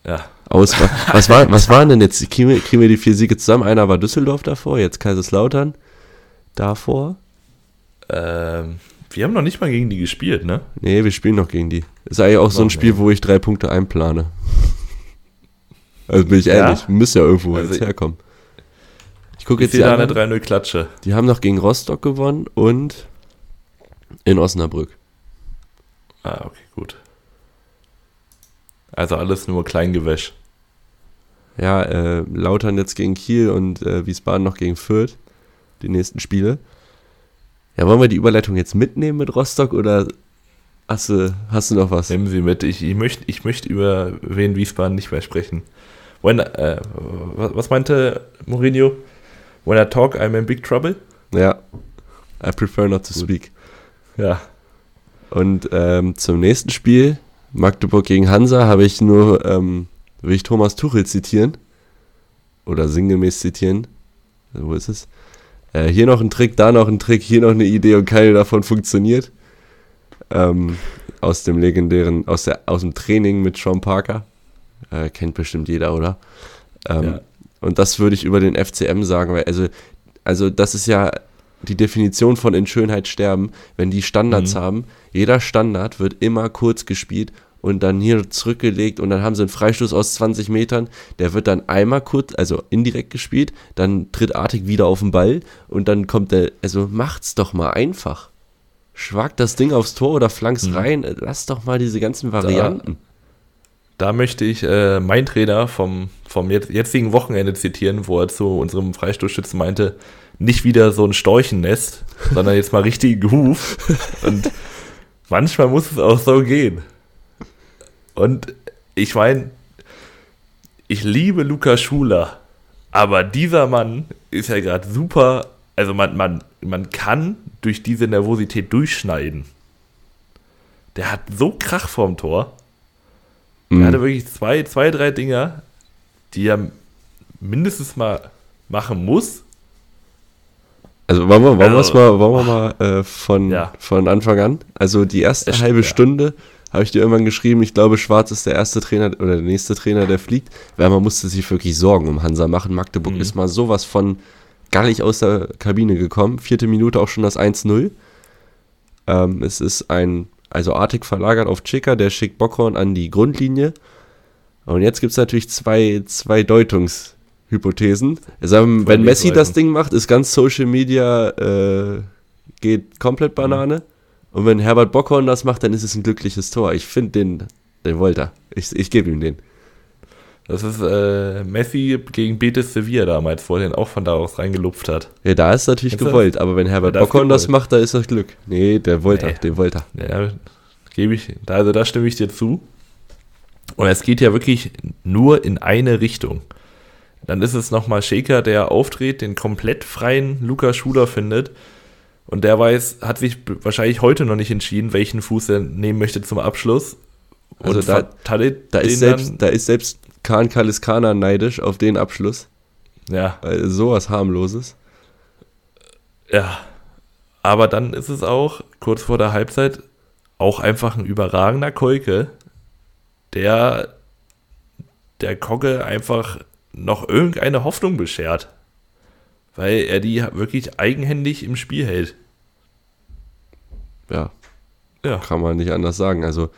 Ja. Aus, <laughs> was, war, was waren denn jetzt? Kriegen wir, kriegen wir die vier Siege zusammen? Einer war Düsseldorf davor, jetzt Kaiserslautern davor. Ähm, wir haben noch nicht mal gegen die gespielt, ne? Nee, wir spielen noch gegen die. Ist eigentlich auch noch so ein Spiel, wo ich drei Punkte einplane. <laughs> Also bin ich ehrlich, ja? müsste ja irgendwo also jetzt herkommen. Ich gucke jetzt hier eine 3-0-Klatsche. Die haben noch gegen Rostock gewonnen und in Osnabrück. Ah, okay, gut. Also alles nur Kleingewäsch. Ja, äh, Lautern jetzt gegen Kiel und äh, Wiesbaden noch gegen Fürth. Die nächsten Spiele. Ja, wollen wir die Überleitung jetzt mitnehmen mit Rostock oder hast du, hast du noch was? Nehmen Sie mit. Ich, ich möchte ich möcht über wen Wiesbaden nicht mehr sprechen. When, äh, was meinte Mourinho? When I talk, I'm in big trouble? Ja. I prefer not to Gut. speak. Ja. Und ähm, zum nächsten Spiel, Magdeburg gegen Hansa, habe ich nur, ähm, will ich Thomas Tuchel zitieren. Oder sinngemäß zitieren. Wo ist es? Äh, hier noch ein Trick, da noch ein Trick, hier noch eine Idee und keine davon funktioniert. Ähm, aus dem legendären, aus, der, aus dem Training mit Sean Parker. Äh, kennt bestimmt jeder, oder? Ähm, ja. Und das würde ich über den FCM sagen, weil, also, also das ist ja die Definition von in Schönheit sterben, wenn die Standards mhm. haben. Jeder Standard wird immer kurz gespielt und dann hier zurückgelegt und dann haben sie einen Freistoß aus 20 Metern. Der wird dann einmal kurz, also indirekt gespielt, dann tritt Artig wieder auf den Ball und dann kommt der, also macht's doch mal einfach. Schwagt das Ding aufs Tor oder flankst mhm. rein. Lass doch mal diese ganzen Varianten. Da, da möchte ich äh, meinen Trainer vom, vom jetzigen Wochenende zitieren, wo er zu unserem Freistoßschützen meinte, nicht wieder so ein Storchennest, sondern jetzt mal richtigen Huf. <laughs> Und manchmal muss es auch so gehen. Und ich meine, ich liebe Luca Schuler, aber dieser Mann ist ja gerade super. Also man, man, man kann durch diese Nervosität durchschneiden. Der hat so Krach vorm Tor. Mhm. Er hatte wirklich zwei, zwei, drei Dinger, die er mindestens mal machen muss, also wollen wir, wollen also, mal, wollen wir mal äh, von, ja. von Anfang an? Also die erste halbe ja. Stunde habe ich dir irgendwann geschrieben, ich glaube, Schwarz ist der erste Trainer oder der nächste Trainer, der fliegt, weil man musste sich wirklich Sorgen um Hansa machen. Magdeburg mhm. ist mal sowas von gallig aus der Kabine gekommen. Vierte Minute auch schon das 1-0. Ähm, es ist ein, also artig verlagert auf Chica, der schickt Bockhorn an die Grundlinie. Und jetzt gibt es natürlich zwei, zwei Deutungs- Hypothesen. Also, wenn Messi das Ding macht, ist ganz Social Media, äh, geht komplett Banane. Mhm. Und wenn Herbert Bockhorn das macht, dann ist es ein glückliches Tor. Ich finde den, den wollte er. Ich, ich gebe ihm den. Das ist äh, Messi gegen Betis Sevilla damals, wo er den auch von da aus reingelupft hat. Ja, da ist natürlich Kennst gewollt, das? aber wenn Herbert ja, Bockhorn das macht, da ist das Glück. Nee, der wollte nee. den wollte er. Ja, gebe ich, also da stimme ich dir zu. Und es geht ja wirklich nur in eine Richtung. Dann ist es nochmal Shaker, der auftritt, den komplett freien Luca Schuler findet. Und der weiß, hat sich wahrscheinlich heute noch nicht entschieden, welchen Fuß er nehmen möchte zum Abschluss. Also und da, da, ist selbst, da ist selbst Khan Kaliskana neidisch auf den Abschluss. Ja. Weil sowas harmloses. Ja. Aber dann ist es auch, kurz vor der Halbzeit, auch einfach ein überragender Kolke, der der Kogge einfach noch irgendeine Hoffnung beschert. Weil er die wirklich eigenhändig im Spiel hält. Ja. Ja. Kann man nicht anders sagen. Also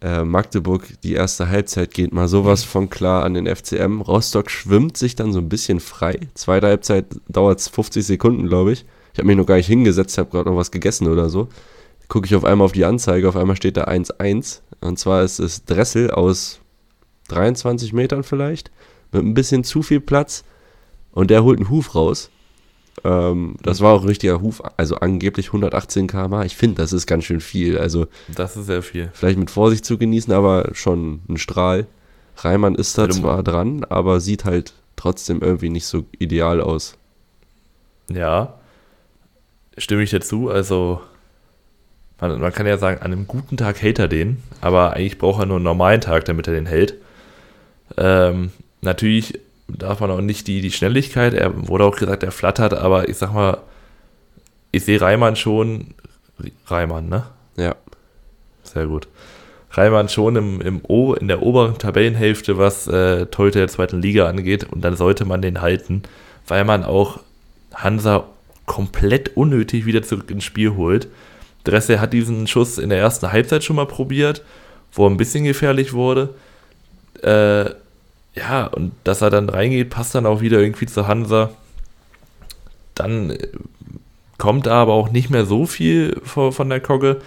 äh, Magdeburg, die erste Halbzeit geht mal sowas von klar an den FCM. Rostock schwimmt sich dann so ein bisschen frei. Zweite Halbzeit dauert es 50 Sekunden, glaube ich. Ich habe mich noch gar nicht hingesetzt, habe gerade noch was gegessen oder so. Gucke ich auf einmal auf die Anzeige, auf einmal steht da 1-1. Und zwar ist es Dressel aus 23 Metern vielleicht, mit ein bisschen zu viel Platz. Und der holt einen Huf raus. Ähm, das war auch ein richtiger Huf, also angeblich 118 km/h. Ich finde, das ist ganz schön viel. Also das ist sehr viel. Vielleicht mit Vorsicht zu genießen, aber schon ein Strahl. Reimann ist da zwar dran, aber sieht halt trotzdem irgendwie nicht so ideal aus. Ja, stimme ich dazu. Also man, man, kann ja sagen, an einem guten Tag hält er den, aber eigentlich braucht er nur einen normalen Tag, damit er den hält. Ähm, natürlich darf man auch nicht die, die Schnelligkeit, er wurde auch gesagt, er flattert, aber ich sag mal, ich sehe Reimann schon, Reimann, ne? Ja. Sehr gut. Reimann schon im, im o, in der oberen Tabellenhälfte, was äh, Torhüter der zweiten Liga angeht, und dann sollte man den halten, weil man auch Hansa komplett unnötig wieder zurück ins Spiel holt. Dresse hat diesen Schuss in der ersten Halbzeit schon mal probiert, wo er ein bisschen gefährlich wurde. Äh, ja, und dass er dann reingeht, passt dann auch wieder irgendwie zu Hansa. Dann äh, kommt da aber auch nicht mehr so viel von der Kogge.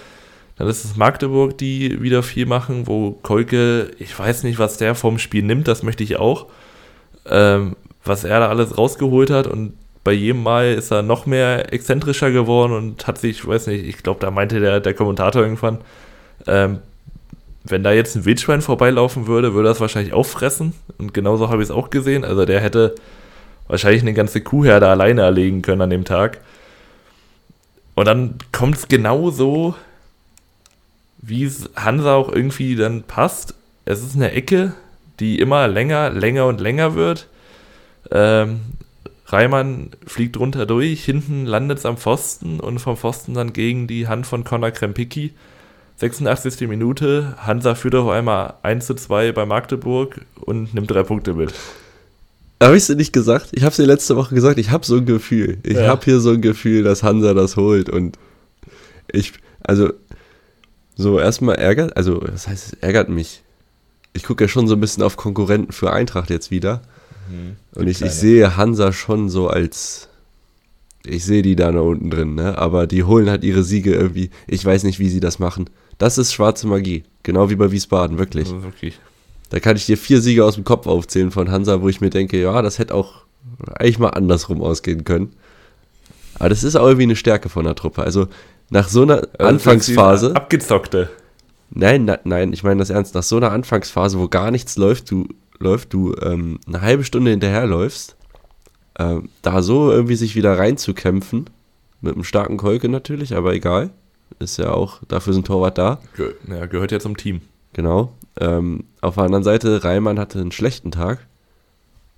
Dann ist es Magdeburg, die wieder viel machen, wo Kolke, ich weiß nicht, was der vom Spiel nimmt, das möchte ich auch. Ähm, was er da alles rausgeholt hat und bei jedem Mal ist er noch mehr exzentrischer geworden und hat sich, ich weiß nicht, ich glaube, da meinte der, der Kommentator irgendwann, ähm, wenn da jetzt ein Wildschwein vorbeilaufen würde, würde es wahrscheinlich auffressen. Und genauso habe ich es auch gesehen. Also der hätte wahrscheinlich eine ganze Kuhherde alleine erlegen können an dem Tag. Und dann kommt es genauso, wie es Hansa auch irgendwie dann passt. Es ist eine Ecke, die immer länger, länger und länger wird. Ähm, Reimann fliegt runter durch, hinten landet es am Pfosten und vom Pfosten dann gegen die Hand von Conor Krempicki. 86. Minute, Hansa führt auf einmal 1 zu 2 bei Magdeburg und nimmt drei Punkte mit. Habe ich es dir nicht gesagt? Ich habe es dir letzte Woche gesagt, ich habe so ein Gefühl. Ich ja. habe hier so ein Gefühl, dass Hansa das holt und ich, also, so erstmal ärgert, also, das heißt, es ärgert mich. Ich gucke ja schon so ein bisschen auf Konkurrenten für Eintracht jetzt wieder. Mhm. Und ich, ich sehe Hansa schon so als ich sehe die da noch unten drin, ne? Aber die holen halt ihre Siege irgendwie. Ich weiß nicht, wie sie das machen. Das ist schwarze Magie. Genau wie bei Wiesbaden, wirklich. Also wirklich. Da kann ich dir vier Siege aus dem Kopf aufzählen von Hansa, wo ich mir denke, ja, das hätte auch eigentlich mal andersrum ausgehen können. Aber das ist auch irgendwie eine Stärke von der Truppe. Also nach so einer also Anfangsphase. Abgezockte. Nein, na, nein, ich meine das ernst. Nach so einer Anfangsphase, wo gar nichts läuft, du läuft, du ähm, eine halbe Stunde hinterherläufst, ähm, da so irgendwie sich wieder reinzukämpfen, mit einem starken Kolke natürlich, aber egal. Ist ja auch, dafür sind Torwart da. Ge ja, gehört ja zum Team. Genau. Ähm, auf der anderen Seite, Reimann hatte einen schlechten Tag.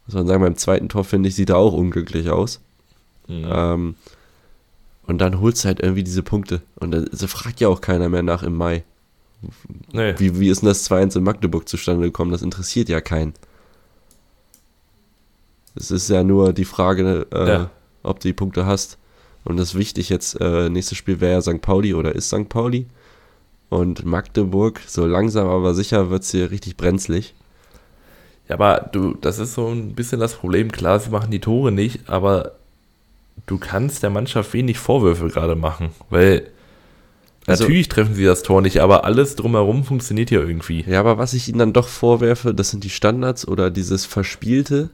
Muss man sagen, beim zweiten Tor, finde ich, sieht er auch unglücklich aus. Mhm. Ähm, und dann holst du halt irgendwie diese Punkte. Und da also fragt ja auch keiner mehr nach im Mai. Nee. Wie, wie ist denn das 2-1 in Magdeburg zustande gekommen? Das interessiert ja keinen. Es ist ja nur die Frage, äh, ja. ob du die Punkte hast. Und das ist wichtig jetzt, äh, nächstes Spiel wäre ja St. Pauli oder ist St. Pauli. Und Magdeburg, so langsam aber sicher wird es hier richtig brenzlig. Ja, aber du, das ist so ein bisschen das Problem. Klar, sie machen die Tore nicht, aber du kannst der Mannschaft wenig Vorwürfe gerade machen, weil also, natürlich treffen sie das Tor nicht, aber alles drumherum funktioniert ja irgendwie. Ja, aber was ich ihnen dann doch vorwerfe, das sind die Standards oder dieses Verspielte.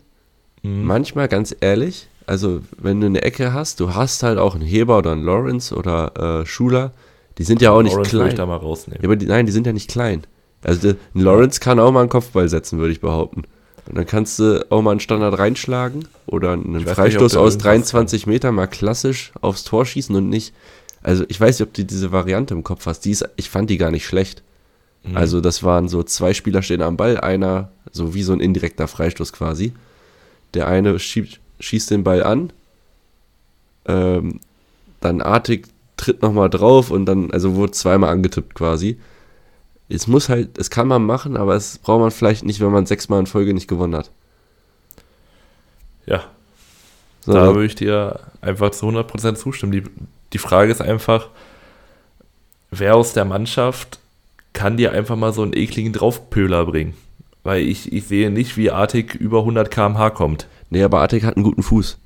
Mhm. Manchmal, ganz ehrlich, also wenn du eine Ecke hast, du hast halt auch einen Heber oder einen Lawrence oder äh, Schuler, die sind ja auch nicht Lawrence klein. Ich da mal rausnehmen. Ja, aber die, nein, die sind ja nicht klein. Also ein Lawrence kann auch mal einen Kopfball setzen, würde ich behaupten. Und dann kannst du auch mal einen Standard reinschlagen oder einen Freistoß nicht, aus 23 Metern mal klassisch aufs Tor schießen und nicht. Also ich weiß nicht, ob du diese Variante im Kopf hast. Die ist, ich fand die gar nicht schlecht. Mhm. Also das waren so zwei Spieler stehen am Ball, einer so wie so ein indirekter Freistoß quasi. Der eine schiebt, schießt den Ball an, ähm, dann Artig tritt nochmal drauf und dann, also wurde zweimal angetippt quasi. es muss halt, es kann man machen, aber es braucht man vielleicht nicht, wenn man sechsmal in Folge nicht gewonnen hat. Ja. So, da würde ich dir einfach zu 100% zustimmen. Die, die Frage ist einfach, wer aus der Mannschaft kann dir einfach mal so einen ekligen Draufpöler bringen? Weil ich, ich sehe nicht, wie Artig über 100 km/h kommt. Nee, aber Artig hat einen guten Fuß.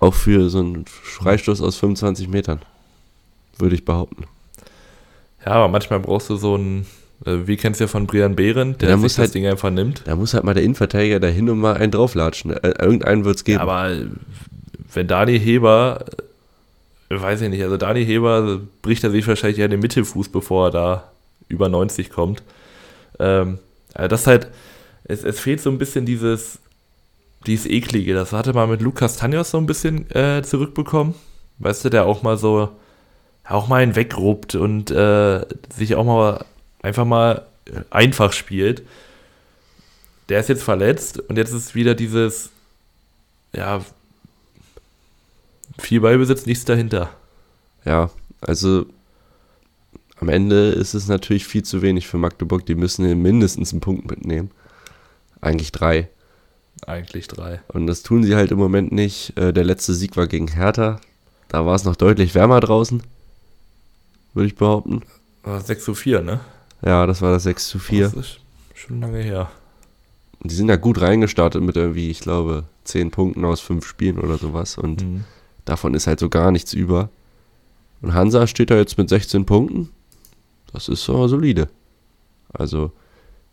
Auch für so einen Freistoß aus 25 Metern. Würde ich behaupten. Ja, aber manchmal brauchst du so einen, äh, wie kennst du ja von Brian Behren, der Ja, sich muss das halt- Ding einfach nimmt. Da muss halt mal der Innenverteidiger dahin und mal einen drauflatschen. Äh, irgendeinen wird es geben. Ja, aber wenn Dani Heber, äh, weiß ich nicht, also Dani Heber bricht er sich wahrscheinlich eher den Mittelfuß, bevor er da über 90 kommt. Ähm, also das halt, es, es fehlt so ein bisschen dieses, dieses Eklige. Das hatte man mit Lukas Tanjos so ein bisschen äh, zurückbekommen. Weißt du, der auch mal so, auch mal einen wegruppt und äh, sich auch mal einfach mal einfach spielt. Der ist jetzt verletzt und jetzt ist wieder dieses, ja, viel Ballbesitz, nichts dahinter. Ja, also am Ende ist es natürlich viel zu wenig für Magdeburg. Die müssen mindestens einen Punkt mitnehmen. Eigentlich drei. Eigentlich drei. Und das tun sie halt im Moment nicht. Äh, der letzte Sieg war gegen Hertha. Da war es noch deutlich wärmer draußen. Würde ich behaupten. Aber 6 zu 4, ne? Ja, das war das 6 zu 4. Das ist schon lange her. Die sind ja gut reingestartet mit irgendwie, ich glaube, 10 Punkten aus 5 Spielen oder sowas. Und Mhm. davon ist halt so gar nichts über. Und Hansa steht da jetzt mit 16 Punkten. Das ist so solide. Also,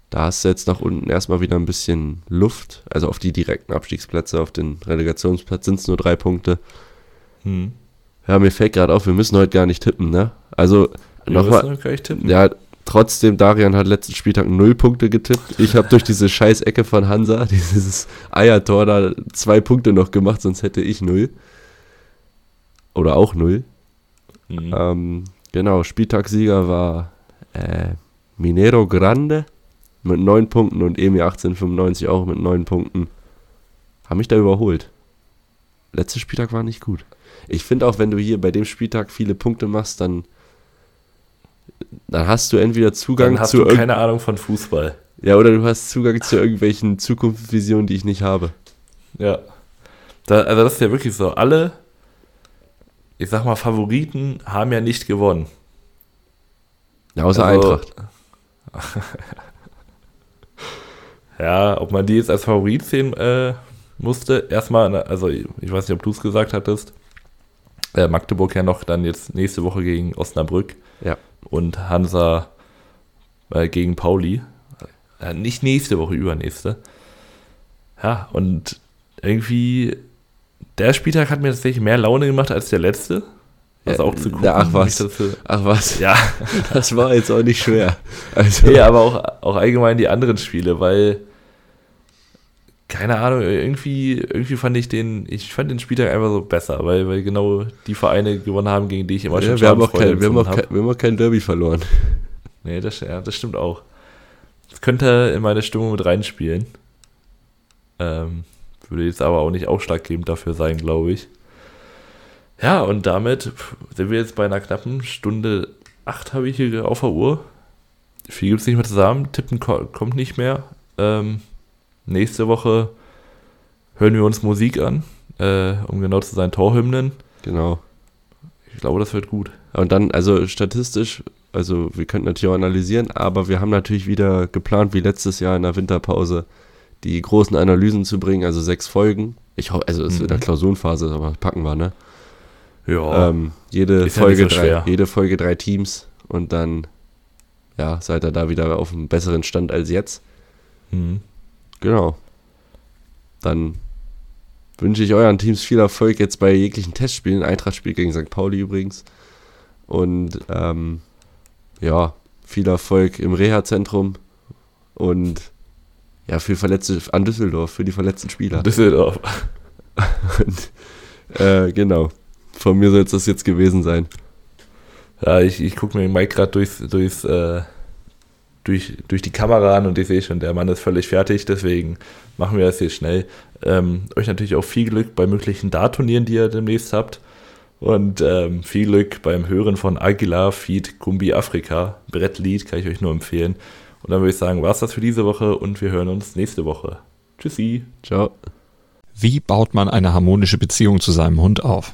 da hast du jetzt nach unten erstmal wieder ein bisschen Luft. Also auf die direkten Abstiegsplätze, auf den Relegationsplatz sind es nur drei Punkte. Mhm. Ja, mir fällt gerade auf, wir müssen heute gar nicht tippen, ne? Also, nochmal, ja, trotzdem, Darian hat letzten Spieltag null Punkte getippt. Ich habe durch diese Scheißecke von Hansa, <laughs> dieses Eiertor da zwei Punkte noch gemacht, sonst hätte ich null. Oder auch null. Mhm. Ähm, genau, Spieltagssieger war äh, Minero Grande mit neun Punkten und EMI 1895 auch mit neun Punkten. Haben mich da überholt. Letzter Spieltag war nicht gut. Ich finde auch, wenn du hier bei dem Spieltag viele Punkte machst, dann, dann hast du entweder Zugang Dann hast zu du keine Ahnung von Fußball. ja oder du hast Zugang zu irgendwelchen Zukunftsvisionen, die ich nicht habe. Ja. Da, also das ist ja wirklich so. Alle, ich sag mal, Favoriten haben ja nicht gewonnen. Ja, außer Also- Eintracht. <laughs> Ja, ob man die jetzt als Favorit sehen äh, musste, erstmal, ne, also ich weiß nicht, ob du es gesagt hattest, äh, Magdeburg ja noch dann jetzt nächste Woche gegen Osnabrück Ja. und Hansa äh, gegen Pauli. Äh, nicht nächste Woche, übernächste. Ja, und irgendwie, der Spieltag hat mir tatsächlich mehr Laune gemacht als der letzte. Also Ja, auch zu gucken. ach was. Ach was, Ja, <laughs> das war jetzt auch nicht schwer. Also, Nee, aber auch, auch allgemein die anderen Spiele, weil, keine Ahnung, irgendwie, irgendwie fand ich den, ich fand den Spieltag einfach so besser, weil, weil genau die Vereine gewonnen haben, gegen die ich immer ja, wir, haben auch kein, wir, haben auch kein, wir haben auch kein Derby verloren. Nee, das, ja, das stimmt auch. Das könnte in meine Stimmung mit reinspielen. Ähm, würde jetzt aber auch nicht ausschlaggebend dafür sein, glaube ich. Ja, und damit sind wir jetzt bei einer knappen Stunde acht habe ich hier auf der Uhr. Viel gibt es nicht mehr zusammen. Tippen ko kommt nicht mehr. Ähm, nächste Woche hören wir uns Musik an, äh, um genau zu sein, Torhymnen. Genau. Ich glaube, das wird gut. Und dann, also statistisch, also wir könnten natürlich auch analysieren, aber wir haben natürlich wieder geplant, wie letztes Jahr in der Winterpause, die großen Analysen zu bringen, also sechs Folgen. Ich hoffe, also es ist in der Mhm. Klausurenphase, aber packen wir, ne? Ja. Ähm, jede, ja Folge nicht so drei, jede Folge drei Teams und dann, ja, seid ihr da wieder auf einem besseren Stand als jetzt. Hm. Genau. Dann wünsche ich euren Teams viel Erfolg jetzt bei jeglichen Testspielen. Eintracht spielt gegen St. Pauli übrigens. Und ähm, ja, viel Erfolg im Reha-Zentrum und ja, für Verletzte an Düsseldorf, für die verletzten Spieler. Düsseldorf. <laughs> Und, äh, genau. Von mir soll es das jetzt gewesen sein. Ja, ich, ich gucke mir den Mike gerade durchs, durchs, äh, durch, durch die Kamera an und ich sehe schon, der Mann ist völlig fertig, deswegen machen wir das hier schnell. Ähm, euch natürlich auch viel Glück bei möglichen Dart-Turnieren, die ihr demnächst habt. Und ähm, viel Glück beim Hören von Aguilar Feed Gumbi Afrika. Brettlied kann ich euch nur empfehlen. Und dann würde ich sagen, war es das für diese Woche und wir hören uns nächste Woche. Tschüssi. Ciao. Wie baut man eine harmonische Beziehung zu seinem Hund auf?